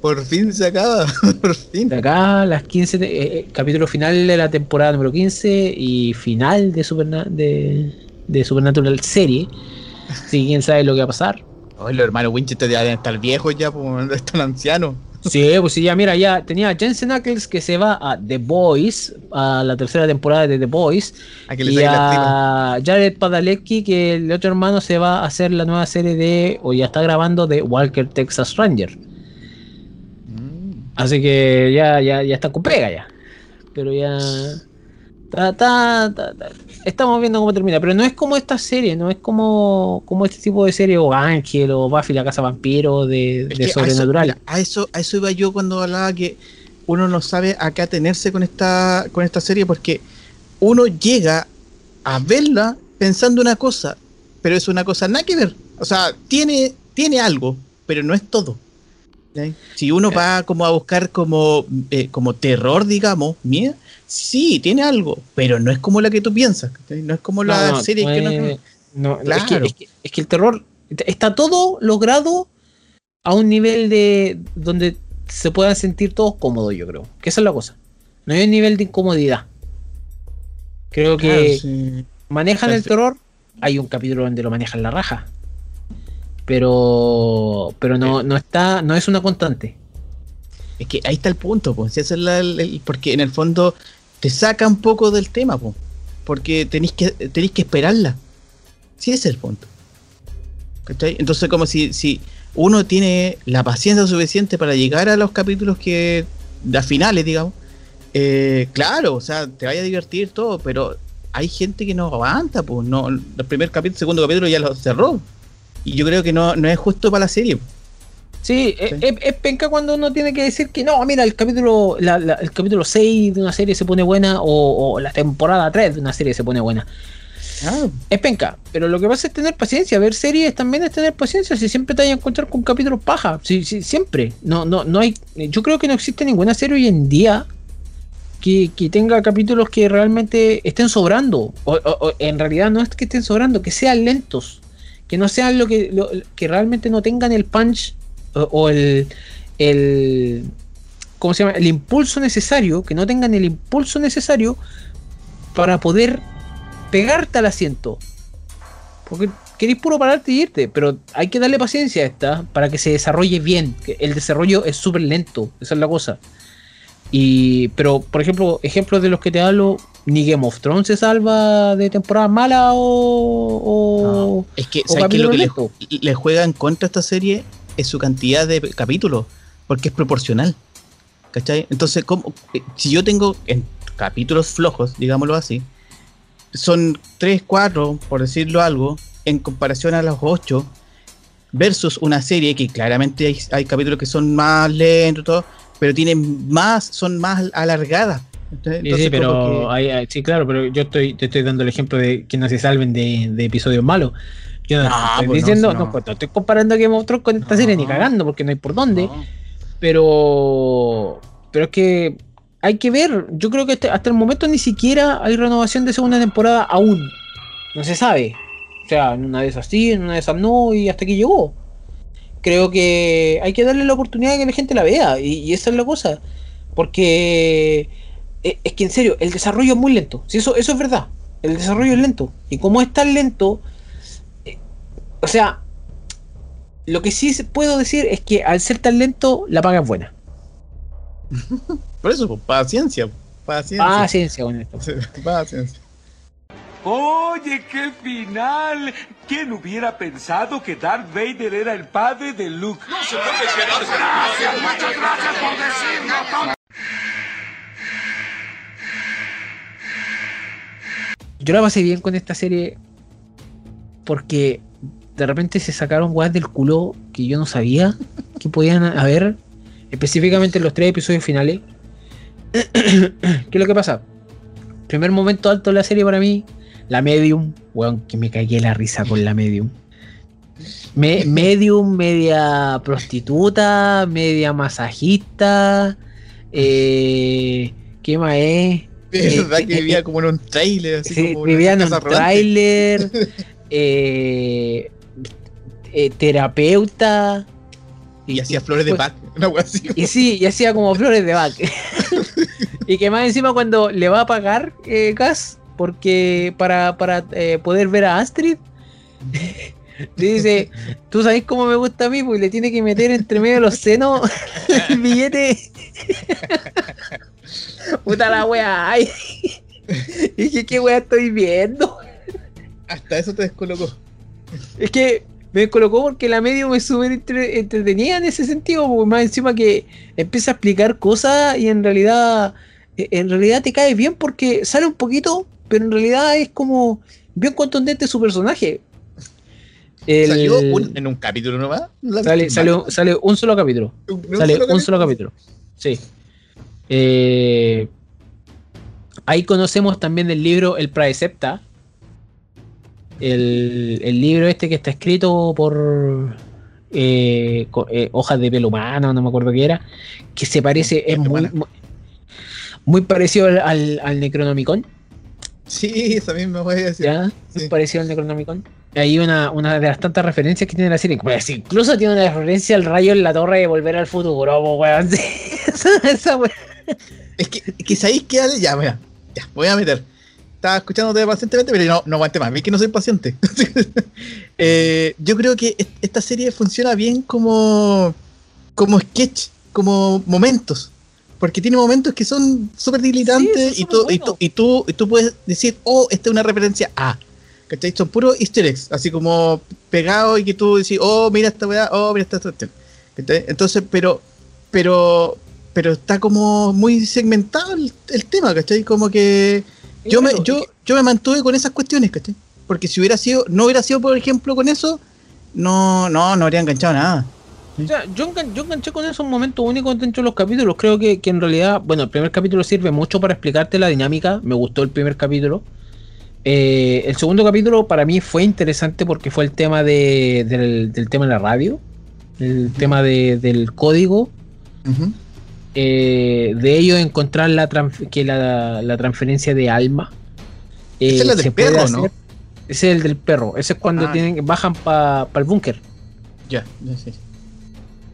Por fin se acaba, (laughs) por fin. De acá las 15, te- eh, eh, capítulo final de la temporada número 15 y final de, Superna- de, de Supernatural serie. (laughs) Si quién sabe lo que va a pasar. Hoy los hermanos Winchester ya deben estar viejos ya, pues (laughs) están ancianos. Sí, pues sí, ya mira, ya tenía Jensen Ackles que se va a The Boys, a la tercera temporada de The Boys, A que y a Jared Padalecki que el otro hermano se va a hacer la nueva serie de, o ya está grabando de Walker Texas Ranger. Así que ya, ya, ya está con pega ya. Pero ya. ta- ta- ta- ta- Estamos viendo cómo termina. Pero no es como esta serie, no es como, como este tipo de serie, o Ángel, o Buffy la Casa Vampiro, de, Es de que a eso- sobrenatural. A eso, a eso iba yo cuando hablaba que uno no sabe a qué atenerse con esta, con esta serie porque uno llega a verla pensando una cosa, pero es una cosa nada que ver. O sea, tiene, tiene algo, pero no es todo. Si uno va como a buscar como, eh, como terror, digamos, mía, sí, tiene algo, pero no es como la que tú piensas. No es como la No, no, serie que no no. es- que, es que- es que el terror está todo logrado a un nivel de donde se puedan sentir todos cómodos, yo creo. Que esa es la cosa. No hay un nivel de incomodidad. Creo que Claro, sí. manejan el terror. Hay un capítulo donde lo manejan la raja. Pero pero no, no está, no es una constante. Es que ahí está el punto, pues. es el- el- porque en el fondo te saca un poco del tema, pues. Porque tenéis que, tenéis que esperarla. Sí, ese es el punto. ¿Cachai? Entonces, como si, si uno tiene la paciencia suficiente para llegar a los capítulos que. las finales, digamos. eh, claro, o sea, te vaya a divertir todo, pero hay gente que no aguanta, pues. No, el primer capítulo, segundo capítulo ya lo cerró. Y yo creo que no, no es justo para la serie. Sí, es, Sí. es- es penca cuando uno tiene que decir que no, mira, el capítulo, la- la- el capítulo 6 de una serie se pone buena o, o la temporada 3 de una serie se pone buena. Ah, Es penca, pero lo que pasa es tener paciencia. Ver series también es tener paciencia. Si siempre te vas a encontrar con capítulos paja, si, si- siempre. No, no, no hay. Yo creo que no existe ninguna serie hoy en día que, que tenga capítulos que realmente estén sobrando. O, o- o en realidad no es que estén sobrando, que sean lentos. Que no sean lo que, lo- que realmente no tengan el punch o, el, el. ¿Cómo se llama? El impulso necesario. Que no tengan el impulso necesario para poder pegarte al asiento. Porque queréis puro pararte y irte, pero hay que darle paciencia a esta para que se desarrolle bien. El desarrollo es súper lento, esa es la cosa. Y, pero, por ejemplo, ejemplos de los que te hablo, ni Game of Thrones se salva de temporada mala o. o- Es que, o ¿sabes qué? Lo que le, le juega en contra a esta serie es su cantidad de capítulos, porque es proporcional. ¿Cachai? Entonces, ¿cómo? Eh, si yo tengo en capítulos flojos, digámoslo así, son 3, 4, por decirlo algo, en comparación a los 8, versus una serie que claramente hay, hay capítulos que son más lentos, todo, pero tienen más, son más alargadas. Entonces, Sí, sí, pero que- hay- hay- sí, claro, pero yo estoy, te estoy dando el ejemplo de que no se salven de, de episodios malos. Yo no, No, estoy pues diciendo, no, no. pues, no estoy comparando Game of Thrones con esta No. serie ni cagando, porque no hay por dónde. No. Pero, pero es que hay que ver. Yo creo que este- hasta el momento ni siquiera hay renovación de segunda temporada aún. No se sabe. O sea, en una de esas sí, en una de esas no, y hasta aquí llegó. Creo que hay que darle la oportunidad de que la gente la vea, y, y esa es la cosa. Porque es que en serio, el desarrollo es muy lento. Si eso, eso es verdad. El desarrollo es lento. Y como es tan lento, eh, o sea, lo que sí se- puedo decir es que al ser tan lento, la paga es buena. (laughs) Por eso, pues, paciencia. Paciencia. Paciencia con esto. Paciencia. Oye, qué final. ¿Quién hubiera pensado que Darth Vader era el padre de Luke? Yo la pasé bien con esta serie porque de repente se sacaron weas del culo que yo no sabía que podían haber, específicamente en los tres episodios finales. (coughs) ¿Qué es lo que pasa? Primer momento alto de la serie para mí, la Medium, weón, que me cagué la risa con la Medium. Me- medium, media prostituta, media masajista, eh, ¿qué más es? (laughs) Es verdad que vivía como en un trailer, así Sí, como vivía en un tráiler, (laughs) eh, eh, terapeuta. Y hacía flores de pack, una wea así. Y sí, y hacía como flores de back. (laughs) y que más encima cuando le va a pagar eh, gas, porque para, para eh, poder ver a Astrid, le dice, ¿tú sabes cómo me gusta a mí? Pues le tiene que meter entre medio de los senos el billete. Puta la wea. Ay. (laughs) Y dije, ¿qué wea estoy viendo? Hasta eso te descolocó. Es que me colocó porque la medio me súper entre- entretenida en ese sentido, porque más encima que empieza a explicar cosas y en realidad, eh, en realidad te cae bien porque sale un poquito, pero en realidad es como bien contundente su personaje. El- Salió un- en un capítulo nomás. Sale, sale, sale un solo capítulo. Un sale solo un solo capítulo. Sí. Eh, ahí conocemos también el libro El Praecepta. El, el libro este que está escrito por eh, eh, hojas de pelo humano, no me acuerdo qué era. Que se parece, es muy, humana. muy, muy parecido al, al, al Necronomicon. Sí, eso mismo voy a decir. ¿ya? Sí. Muy parecido al Necronomicon. Hay una, una de las tantas referencias que tiene la serie. Pues, incluso tiene una referencia al rayo en la torre de volver al futuro, weón. (laughs) Esa weón. Es que, es que sabéis que ya, mira, ya, voy a meter. Estaba escuchándote pacientemente, pero no, no aguante más, vi que no soy paciente. (laughs) Eh, yo creo que est- esta serie funciona bien como, como sketch, como momentos. Porque tiene momentos que son súper dilitantes Sí, y, tú, y, tú, buenos. y, tú, y tú puedes decir, oh, esta es una referencia a. ¿Cachai? Son puros easter eggs, así como pegados y que tú decís, oh, mira esta weá, oh, mira esta cuestión. Entonces, pero, pero, pero está como muy segmentado el, el tema, ¿cachai? Como que yo me, yo, yo me mantuve con esas cuestiones, ¿cachai? Porque si hubiera sido, no hubiera sido, por ejemplo, con eso, no, no, no habría enganchado nada. O sea, yo, engan- yo enganché con esos momentos únicos dentro de los capítulos. Creo que, que en realidad, bueno, el primer capítulo sirve mucho para explicarte la dinámica. Me gustó el primer capítulo. Eh, el segundo capítulo para mí fue interesante porque fue el tema de, del, del tema de la radio, el tema de- del código, Ujú. Eh, de ellos encontrar la, que la, la transferencia de alma. Eh, es la del perro, ¿no? Ese es el del perro. Ese es cuando Ah. tienen, bajan para el búnker. Ya, sí.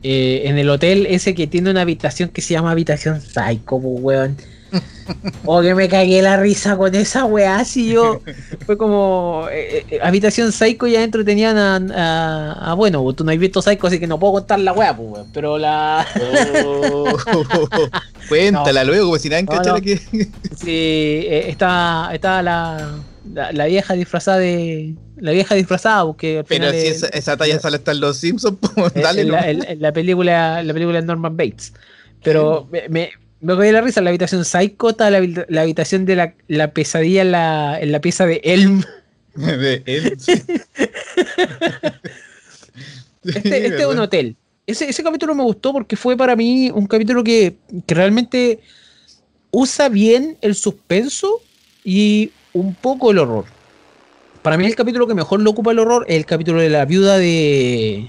eh, en el hotel ese que tiene una habitación que se llama habitación psycho, weón. O que me cagué la risa con esa weá, si yo. Fue como. eh, eh, habitación psycho y adentro tenían a. a- a- bueno, tú no has visto psycho, así que no puedo contar la weá, pues. Pero la. Oh, (laughs) cuéntala luego, pues si nadie No, no. que. Sí, eh, está la, la. la vieja disfrazada de. La vieja disfrazada, porque al Pero si es- esa, esa talla sale hasta en los Simpsons, pues (laughs) dale, en, la, en- en la película la película de Norman Bates pero me, me, me cogí la risa la habitación Psycho está la, habi- la habitación de la, la pesadilla en la, en la pieza de Elm (laughs) De él. (laughs) este, este es un hotel ese, ese capítulo me gustó porque fue para mí un capítulo que, que realmente usa bien el suspenso y un poco el horror para mí el capítulo que mejor lo ocupa el horror es el capítulo de la viuda de,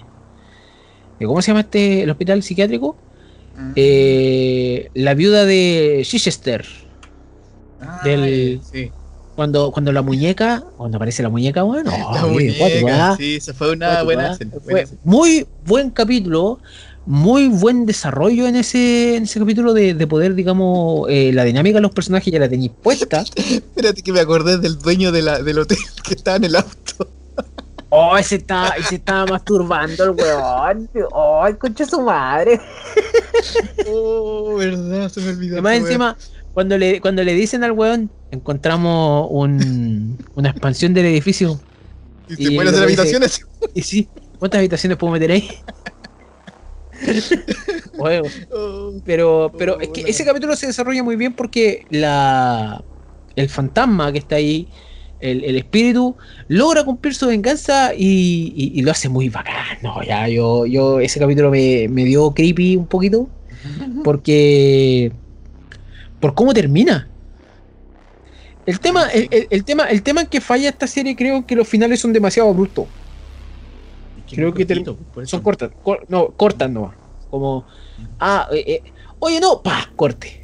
de ¿cómo se llama este el hospital psiquiátrico? Eh, la viuda de Chichester. Ah, del- sí. Cuando, cuando la muñeca, cuando aparece la muñeca, bueno, (laughs) La muñeca, sí, esa fue una buena escena, buena Fue escena. muy buen capítulo, muy buen desarrollo en ese, en ese capítulo de, de poder, digamos, eh, la dinámica de los personajes ya la tenéis puesta. (laughs) Espérate que me acordé del dueño de la, del hotel (laughs) que estaba en el auto. Oh, ese estaba, ese estaba masturbando el weón. Ay, concha su madre. Oh, verdad, se me olvidó. Y más esa wea. encima, cuando le, cuando le dicen al weón, encontramos un, una expansión del edificio. Y pueden hacer lo dice- habitaciones. (laughs) Y sí, ¿cuántas habitaciones puedo meter ahí? (laughs) Juego. Oh, Pero, pero es que ese capítulo se desarrolla muy bien porque la el fantasma que está ahí, el, el espíritu, logra cumplir su venganza y, y- y lo hace muy bacán. No, ya, yo, yo, ese capítulo me, me dio creepy un poquito. Porque. Por cómo termina. El tema, el, el- el tema, el tema en que falla esta serie, creo que los finales son demasiado abruptos. Creo que cortito. Son cortas, cor- no, cortas no. Como, ah, eh, eh, oye, no, pa, corte.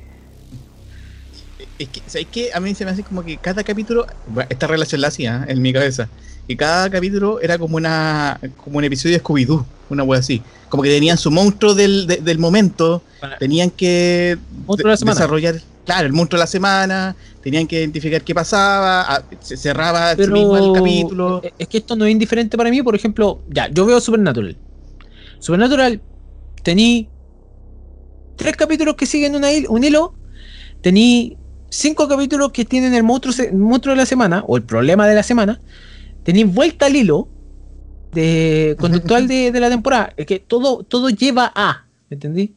Es que, ¿sabes qué? A mí se me hace como que cada capítulo, bueno, esta relación la hacía ¿eh? en mi cabeza, y cada capítulo era como una como un episodio de Scooby-Doo, una wea así. Como que tenían su monstruo del, de- del momento, Para- tenían que de desarrollar, claro, el monstruo de la semana, tenían que identificar qué pasaba, a- se cerraba sí Pero mismo el capítulo. eh, es que esto no es indiferente para mí. Por ejemplo, ya, yo veo Supernatural. Supernatural, tení tres capítulos que siguen una un hilo, tení cinco capítulos que tienen el monstruo, se- monstruo de la semana o el problema de la semana, tení vuelta al hilo de conductual de, de la temporada. Es que todo, todo lleva a, ¿me entendí?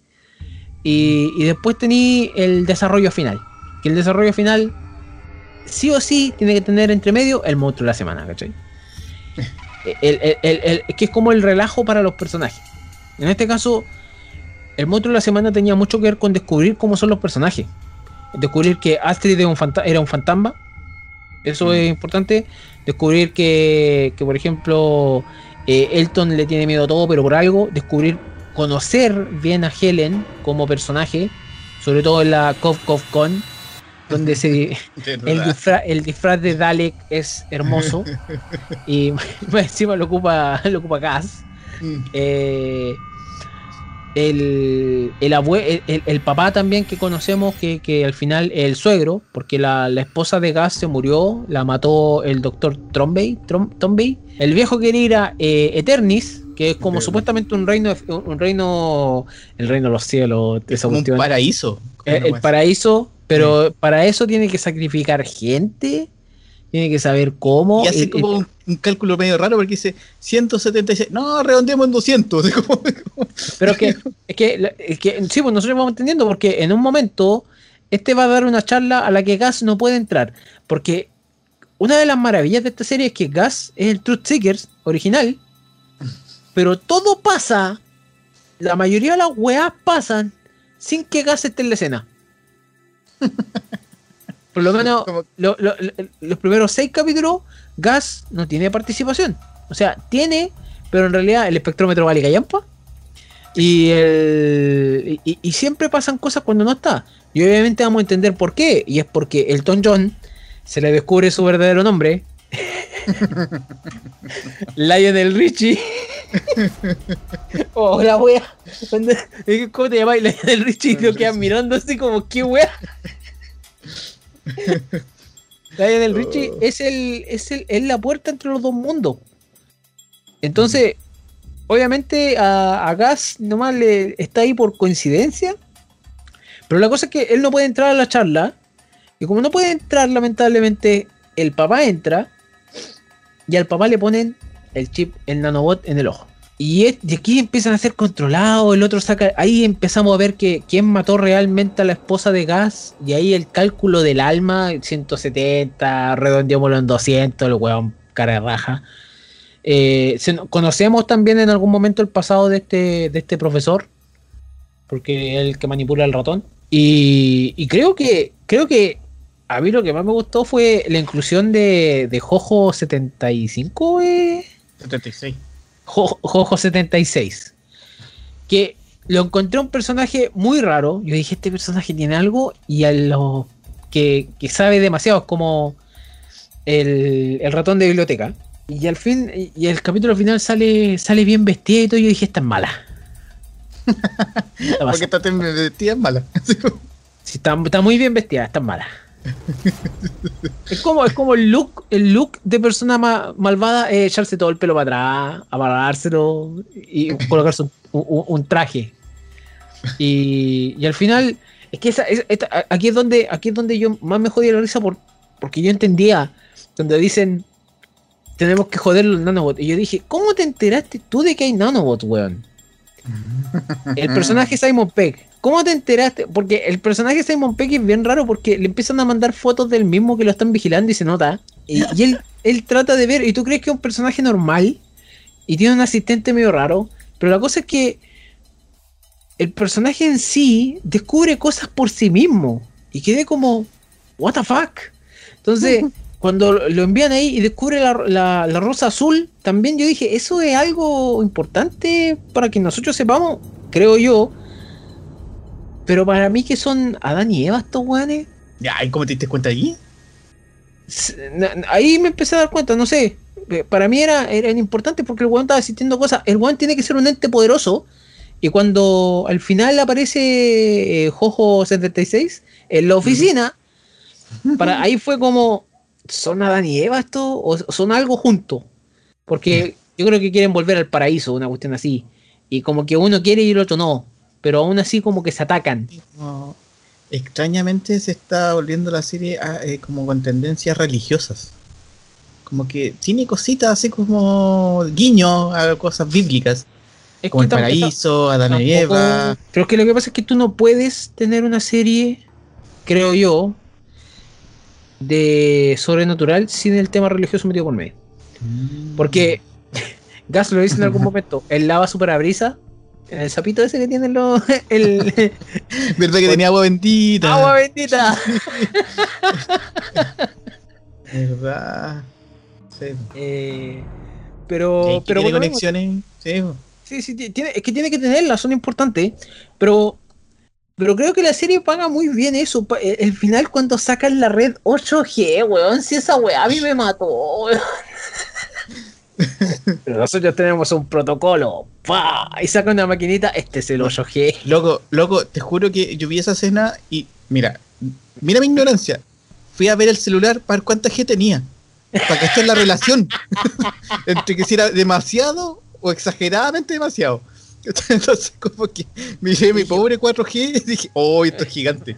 Y, y después tení el desarrollo final. Que el desarrollo final sí o sí tiene que tener entre medio el monstruo de la semana, ¿cachai? (laughs) El- el- el- el- que es como el relajo para los personajes. En este caso, el monstruo de la semana tenía mucho que ver con descubrir cómo son los personajes. Descubrir que Astrid era un, fanta- era un fantasma. Eso es importante. Descubrir que, que, por ejemplo, eh, Elton le tiene miedo a todo, pero por algo. Descubrir, conocer bien a Helen como personaje. Sobre todo en la Cof Cof Con. Donde se, (laughs) el, disfraz, el disfraz de Dalek es hermoso (laughs) y (laughs) encima lo ocupa, lo ocupa Gas. Mm. Eh, el, el, abue- el, papá también que conocemos, que, que al final el suegro, porque la, la esposa de Gas se murió, la mató el doctor Trombey, Trom-. El viejo quería ir a eh, Eternis, que es como supuestamente un reino, un reino, el reino de los cielos, Es como un paraíso. Eh, el paraíso, pero para eso tiene que sacrificar gente, tiene que saber cómo. Y hace como un, un cálculo medio raro porque dice 176. No, redondeemos en 200. así (laughs) como- pero es que, es que, la- es que sí, pues nosotros vamos entendiendo, porque en un momento este va a dar una charla a la que Gas no puede entrar, porque una de las maravillas de esta serie es que Gas es el Truth Seekers original, pero todo pasa, la mayoría de las weas pasan sin que Gas esté en la escena. (laughs) Por lo menos lo- lo- lo- los primeros seis capítulos, Gas no tiene participación. O sea, tiene, pero en realidad el espectrómetro vale callampa. Y, el, y, y siempre pasan cosas cuando no está. Y obviamente vamos a entender por qué. Y es porque Elton John se le descubre su verdadero nombre. (laughs) Lionel Richie. (laughs) oh, la wea. ¿Cómo te llamas? Lionel Richie. Y lo quedan mirando así como, ¿qué wea? Lionel Richie es, el, es, el, es la puerta entre los dos mundos. Entonces, obviamente a, a Gas nomás le está ahí por coincidencia. Pero la cosa es que él no puede entrar a la charla. Y como no puede entrar, lamentablemente, el papá entra. Y al papá le ponen el chip, el nanobot en el ojo. Y, y aquí empiezan a ser controlados. El otro saca. Ahí empezamos a ver que quién mató realmente a la esposa de Gas. Y ahí el cálculo del alma: 170, redondeémoslo en 200, el weón cara de raja. Eh, conocemos también en algún momento el pasado de este, de este profesor, porque es el que manipula el ratón. Y, y creo que creo que a mí lo que más me gustó fue la inclusión de, de Jojo 75, eh, 76. Jo- Jojo 76, que lo encontré un personaje muy raro. Yo dije, este personaje tiene algo y a lo que, que sabe demasiado, es como el, el ratón de biblioteca. Y al fin, y- el capítulo final sale, sale bien vestida y todo. Yo dije, esta es mala. (laughs) Porque está vestida mala. Así como- Sí, está, está muy bien vestida, está mala. Es como, es como el look, el look de persona ma- malvada es echarse todo el pelo para atrás, amarrárselo y colocarse un, traje. Y, y al final, es que esa- es- esta- aquí es donde, aquí es donde yo más me jodía la risa por, porque yo entendía donde dicen tenemos que joder los nanobots. Y yo dije, ¿cómo te enteraste tú de que hay nanobots, weón? El personaje Simon Peck. ¿Cómo te enteraste? Porque el personaje Simon Peck es bien raro porque le empiezan a mandar fotos del mismo que lo están vigilando y se nota. Y, y él, él trata de ver, y tú crees que es un personaje normal y tiene un asistente medio raro, pero la cosa es que el personaje en sí descubre cosas por sí mismo y quedé como, ¿What the fuck? Entonces, (laughs) cuando lo envían ahí y descubre la, la- la rosa azul, también yo dije, eso es algo importante para que nosotros sepamos, creo yo. Pero para mí que son Adán y Eva estos weones, Ya, ¿y cómo te diste cuenta allí? ahí me empecé a dar cuenta, no sé. eh, Para mí era, eran importantes porque el weón estaba asistiendo cosas. El weón tiene que ser un ente poderoso. Y cuando al final aparece eh, Jojo 76, en la oficina, para ahí fue como, ¿son Adán y Eva esto? ¿O son algo juntos? Porque yo creo que quieren volver al paraíso, una cuestión así. Y como que uno quiere y el otro no. Pero aún así como que se atacan. No, extrañamente se está volviendo la serie a, eh, como con tendencias religiosas. Como que tiene cositas así como guiño a cosas bíblicas. Es como que el paraíso, Adán y Eva. Pero es que lo que pasa es que tú no puedes tener una serie, creo yo, de sobrenatural sin el tema religioso metido por medio. Porque (laughs) Gas lo dice en algún (laughs) momento, el lava super brisa, el sapito ese que tienen los. (laughs) El, (laughs) ¿Verdad que tenía agua bendita? agua bendita. (laughs) ¿Verdad? Sí. Eh, pero. pero tiene conexiones. Sí. Sí, sí, ti- tiene, es que tiene que tenerlas, son importantes. Pero, pero creo que la serie paga muy bien eso. El, el final cuando sacan la red 8G, weón, si esa weá a mí me mató, weón. (laughs) Pero nosotros tenemos un protocolo. ¡pa! Y sacan una maquinita, este es el 8G. Loco, loco, te juro que yo vi esa escena y mira, mira mi ignorancia. Fui a ver el celular para ver cuánta G tenía. Para que esté la relación (laughs) entre que si era demasiado o exageradamente demasiado. (laughs) Entonces, como que miré mi pobre 4G y dije, oh, esto es gigante.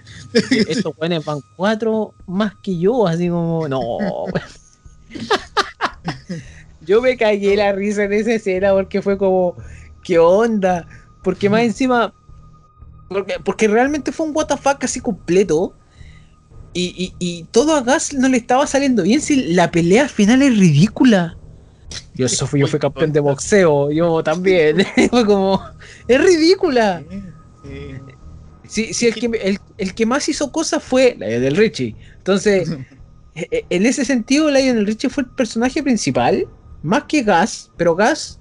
Estos weones van cuatro más que yo, así como, no. Yo me cagué la risa en esa escena porque fue como, ¿qué onda? Porque más encima, porque, porque realmente fue un WTF casi completo. Y, y, y todo a Gas no le estaba saliendo bien si la pelea al final es ridícula. Yo, eso fui, yo fui campeón de boxeo, yo también. (laughs) (laughs) fue como, es ridícula. Sí. Sí, sí, el que, el, el que más hizo cosas fue Lionel Richie. Entonces, (laughs) e- e- en ese sentido, Lionel Richie fue el personaje principal, más que Gas, pero Gas,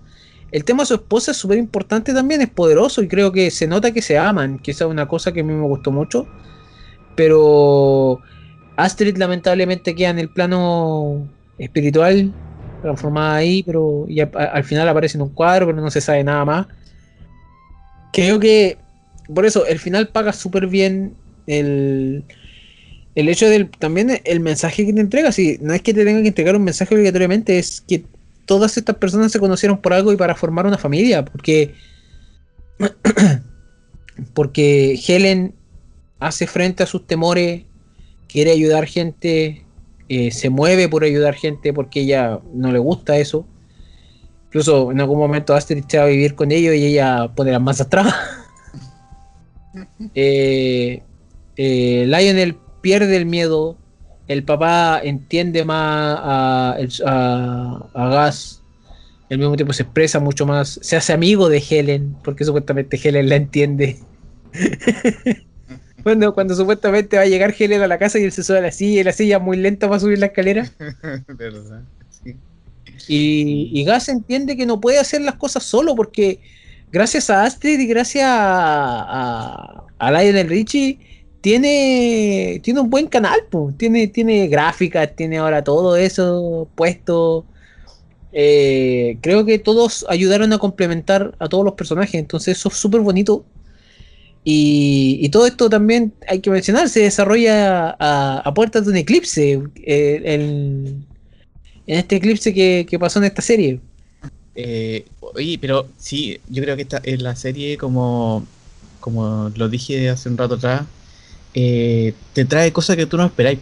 el tema de su esposa es súper importante también, es poderoso y creo que se nota que se aman, que esa es una cosa que a mí me gustó mucho. Pero Astrid lamentablemente queda en el plano espiritual, transformada ahí, pero al final aparece en un cuadro, pero no se sabe nada más. Creo que por eso el final paga súper bien el, el hecho del también el mensaje que te entrega. Si no es que te tenga que entregar un mensaje obligatoriamente, es que todas estas personas se conocieron por algo y para formar una familia. Porque, (clears throat) porque Helen hace frente a sus temores, quiere ayudar gente, eh, se mueve por ayudar gente porque ella no le gusta eso. Incluso en algún momento Astrid se va a vivir con ellos y ella pone las manos atrás. (laughs) Eh, eh, Lionel pierde el miedo. El papá entiende más a, a, a Gas. Al mismo tiempo se expresa mucho más. Se hace amigo de Helen. Porque supuestamente Helen la entiende. (laughs) cuando, cuando supuestamente va a llegar Helen a la casa y él se sube a la silla. Y la silla muy lenta para subir la escalera. (laughs) ¿Verdad? Sí. Y, y Gas entiende que no puede hacer las cosas solo porque gracias a Astrid y gracias a, a, a Lionel Richie tiene, tiene un buen canal, po. Tiene, tiene gráficas, tiene ahora todo eso puesto. Eh, creo que todos ayudaron a complementar a todos los personajes, entonces eso es súper bonito. Y, todo esto también hay que mencionar, se desarrolla a, puertas de un eclipse. eh, en este eclipse que, pasó en esta serie. Eh, oye, pero sí, yo creo que esta es la serie como, como lo dije hace un rato atrás, eh, te trae cosas que tú no esperáis.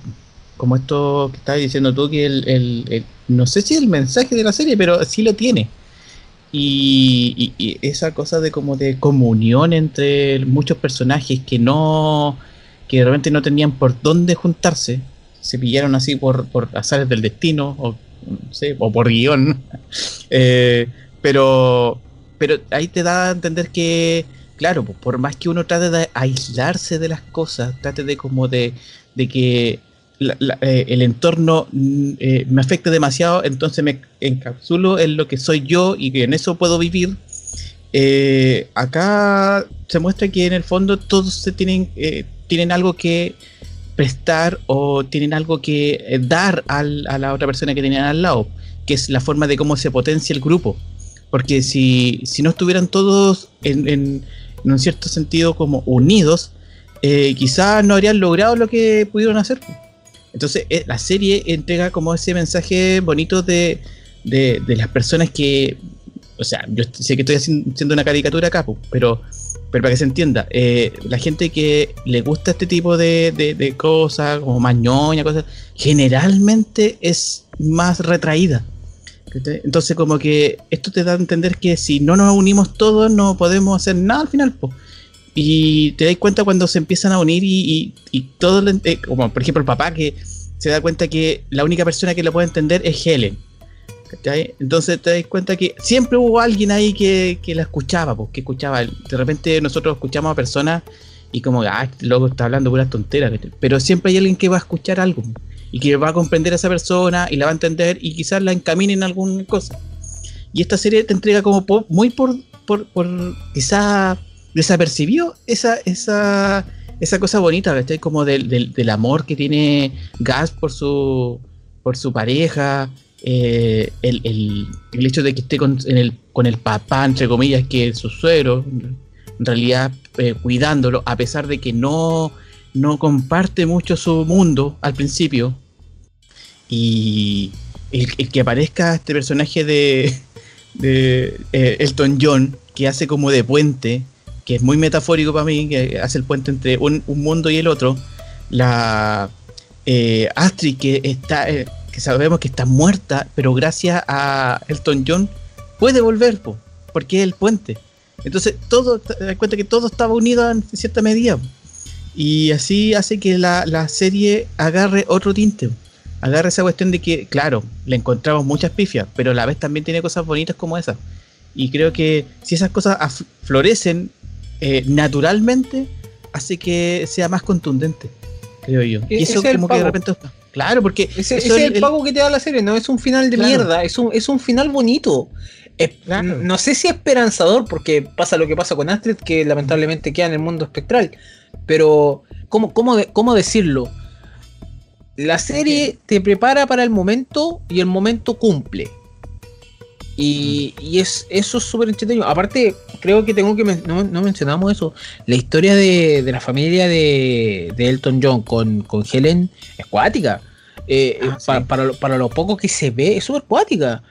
Como esto que estabas diciendo tú, que el, no sé si el mensaje de la serie, pero sí lo tiene. Y, y- y esa cosa de como de comunión entre muchos personajes que no, que de repente no tenían por dónde juntarse, se pillaron así por, por azares del destino, o por guion. (laughs) Eh, pero, pero ahí te da a entender que, claro, pues, por más que uno trate de aislarse de las cosas, trate de como de, de que eh, el entorno mm, eh, me afecte demasiado, entonces me encapsulo en lo que soy yo y que en eso puedo vivir. Eh, acá se muestra que en el fondo todos se tienen, tienen algo que prestar o tienen algo que dar al- a la otra persona que tienen al lado que es la forma de cómo se potencia el grupo. Porque si, si no estuvieran todos en- en un cierto sentido como unidos, eh, quizás no habrían logrado lo que pudieron hacer. Entonces, eh, la serie entrega como ese mensaje bonito de, de, las personas que, o sea, yo sé que estoy haciendo una caricatura acá, pero, pero para que se entienda, eh, la gente que le gusta este tipo de, de- cosas, como más ñoña, cosas, generalmente es más retraída. Entonces, como que esto te da a entender que si no nos unimos todos, no podemos hacer nada al final, po. Y te das cuenta cuando se empiezan a unir y, y, y todo, lo eh, como por ejemplo el papá que se da cuenta que la única persona que lo puede entender es Helen. ¿cachai? Entonces te das cuenta que siempre hubo alguien ahí que, que la escuchaba, pues, que escuchaba. De repente nosotros escuchamos a personas y como, ah, este loco está hablando puras tonteras, pero siempre hay alguien que va a escuchar algo y que va a comprender a esa persona y la va a entender y quizás la encamine en alguna cosa. Y esta serie te entrega como po- muy por, por, quizá desapercibió esa, esa, esa cosa bonita, ¿cachai? Como del, del, amor que tiene Gas por su, por su pareja, eh, el, el, el hecho de que esté con, el, con el papá, entre comillas, que es su suegro, en realidad eh, cuidándolo, a pesar de que no, no comparte mucho su mundo al principio. Y el, que aparezca este personaje de, de eh, Elton John, que hace como de puente, que es muy metafórico para mí, que hace el puente entre un, un mundo y el otro. La eh, Astrid, que está, eh, que sabemos que está muerta, pero gracias a Elton John puede volver, po, porque es el puente. Entonces, todo, te das cuenta que todo estaba unido en cierta medida. Y así hace que la, la serie agarre otro tinte. Agarre esa cuestión de que, claro, le encontramos muchas pifias, pero a la vez también tiene cosas bonitas como esas. Y creo que si esas cosas florecen eh, naturalmente, hace que sea más contundente, creo yo. E- Y eso como que de repente... Claro, porque Ese, es es el, el- pago que te da la serie, no es un final de Claro. mierda, es un, es un final bonito. Es- Claro. No sé si esperanzador, porque pasa lo que pasa con Astrid, que lamentablemente queda en el mundo espectral. Pero, ¿cómo, cómo, de- cómo decirlo? La serie te prepara para el momento y el momento cumple. Y, y es, eso es súper entretenido. Aparte, creo que tengo que. men- no, no mencionamos eso. La historia de, de la familia de, de Elton John con, con Helen es cuática. Eh, Ah, eh, para, lo, para lo poco que se ve, es súper cuática.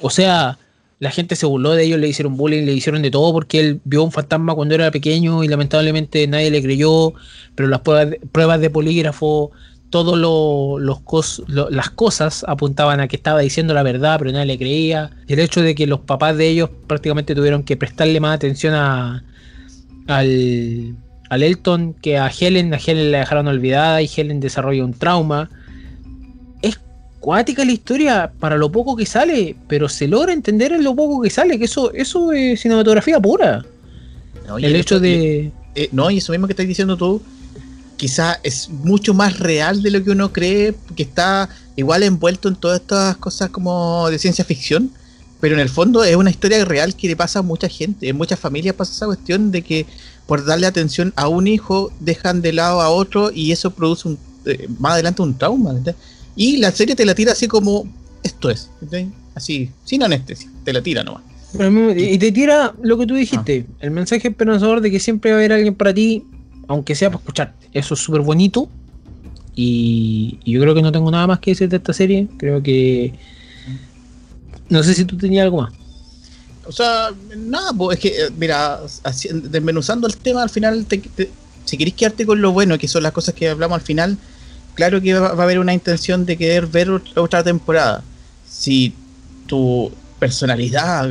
O sea, la gente se burló de ellos, le hicieron bullying, le hicieron de todo porque él vio un fantasma cuando era pequeño y lamentablemente nadie le creyó. Pero las pruebas de, pruebas de polígrafo, todas los las cosas apuntaban a que estaba diciendo la verdad, pero nadie le creía. Y el hecho de que los papás de ellos prácticamente tuvieron que prestarle más atención a, al, al Elton que a Helen. A Helen la dejaron olvidada y Helen desarrolla un trauma. Cuática la historia para lo poco que sale, pero se logra entender en lo poco que sale, que eso, eso es cinematografía pura. Oye, el hecho de... eh, no, y eso mismo que estás diciendo tú, quizá es mucho más real de lo que uno cree, que está igual envuelto en todas estas cosas como de ciencia ficción, pero en el fondo es una historia real que le pasa a mucha gente, en muchas familias pasa esa cuestión de que por darle atención a un hijo dejan de lado a otro y eso produce un, eh, más adelante un trauma. ¿entendés? Y la serie te la tira así como esto es, así, sin anestesia, te la tira nomás. Y te tira lo que tú dijiste, el mensaje esperanzador de que siempre va a haber alguien para ti, aunque sea para escucharte. Eso es súper bonito. Y, y yo creo que no tengo nada más que decir de esta serie. Creo que... No sé si tú tenías algo más. O sea, nada, pues es que, eh, mira, así- desmenuzando el tema, al final, te- te- si queréis quedarte con lo bueno, que son las cosas que hablamos al final, claro que va, va a haber una intención de querer ver ot- otra temporada. Si tu personalidad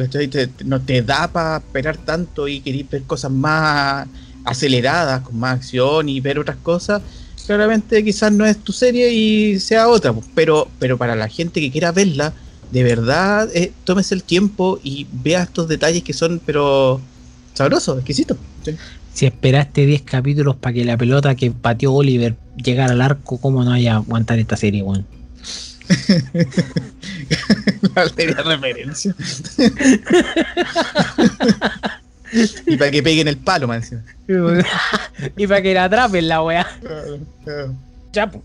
no te da para esperar tanto y queréis ver cosas más aceleradas, con más acción y ver otras cosas, claramente quizás no es tu serie y sea otra, pero, pero para la gente que quiera verla, de verdad, eh, tómese el tiempo y vea estos detalles que son, pero sabrosos, exquisitos. ¿sí? Si esperaste 10 capítulos para que la pelota que pateó Oliver llegara al arco, ¿cómo no vaya a aguantar esta serie, weón? (laughs) La serie de referencia. (laughs) y para que peguen el palo, man. (laughs) y para que la atrapen la weá. Ya, po.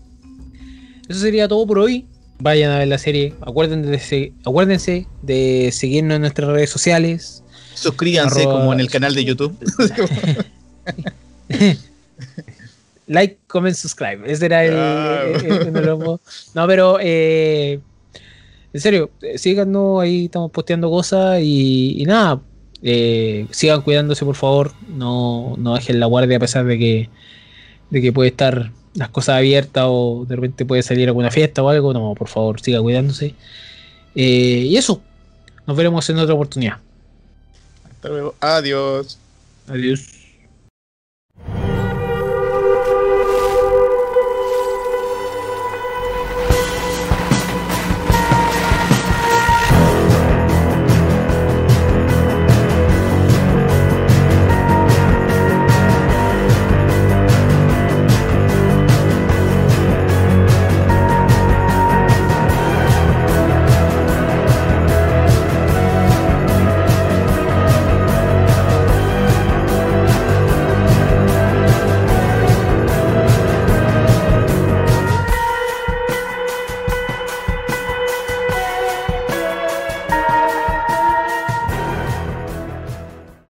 Eso sería todo por hoy. Vayan a ver la serie. Acuérdense de, se- acuérdense de seguirnos en nuestras redes sociales. Suscríbanse Arroba- como en el canal de YouTube. (laughs) like, comment, subscribe. Ese era el. Ah. el- no, pero. eh, en serio, eh, síganos, ahí estamos posteando cosas y, y nada. eh, sigan cuidándose, por favor. No, no bajen la guardia a pesar de que, de que puede estar las cosas abiertas o de repente puede salir alguna fiesta o algo. No, por favor, siga cuidándose. Eh, y eso. Nos veremos en otra oportunidad. Hasta luego. Adiós. Adiós.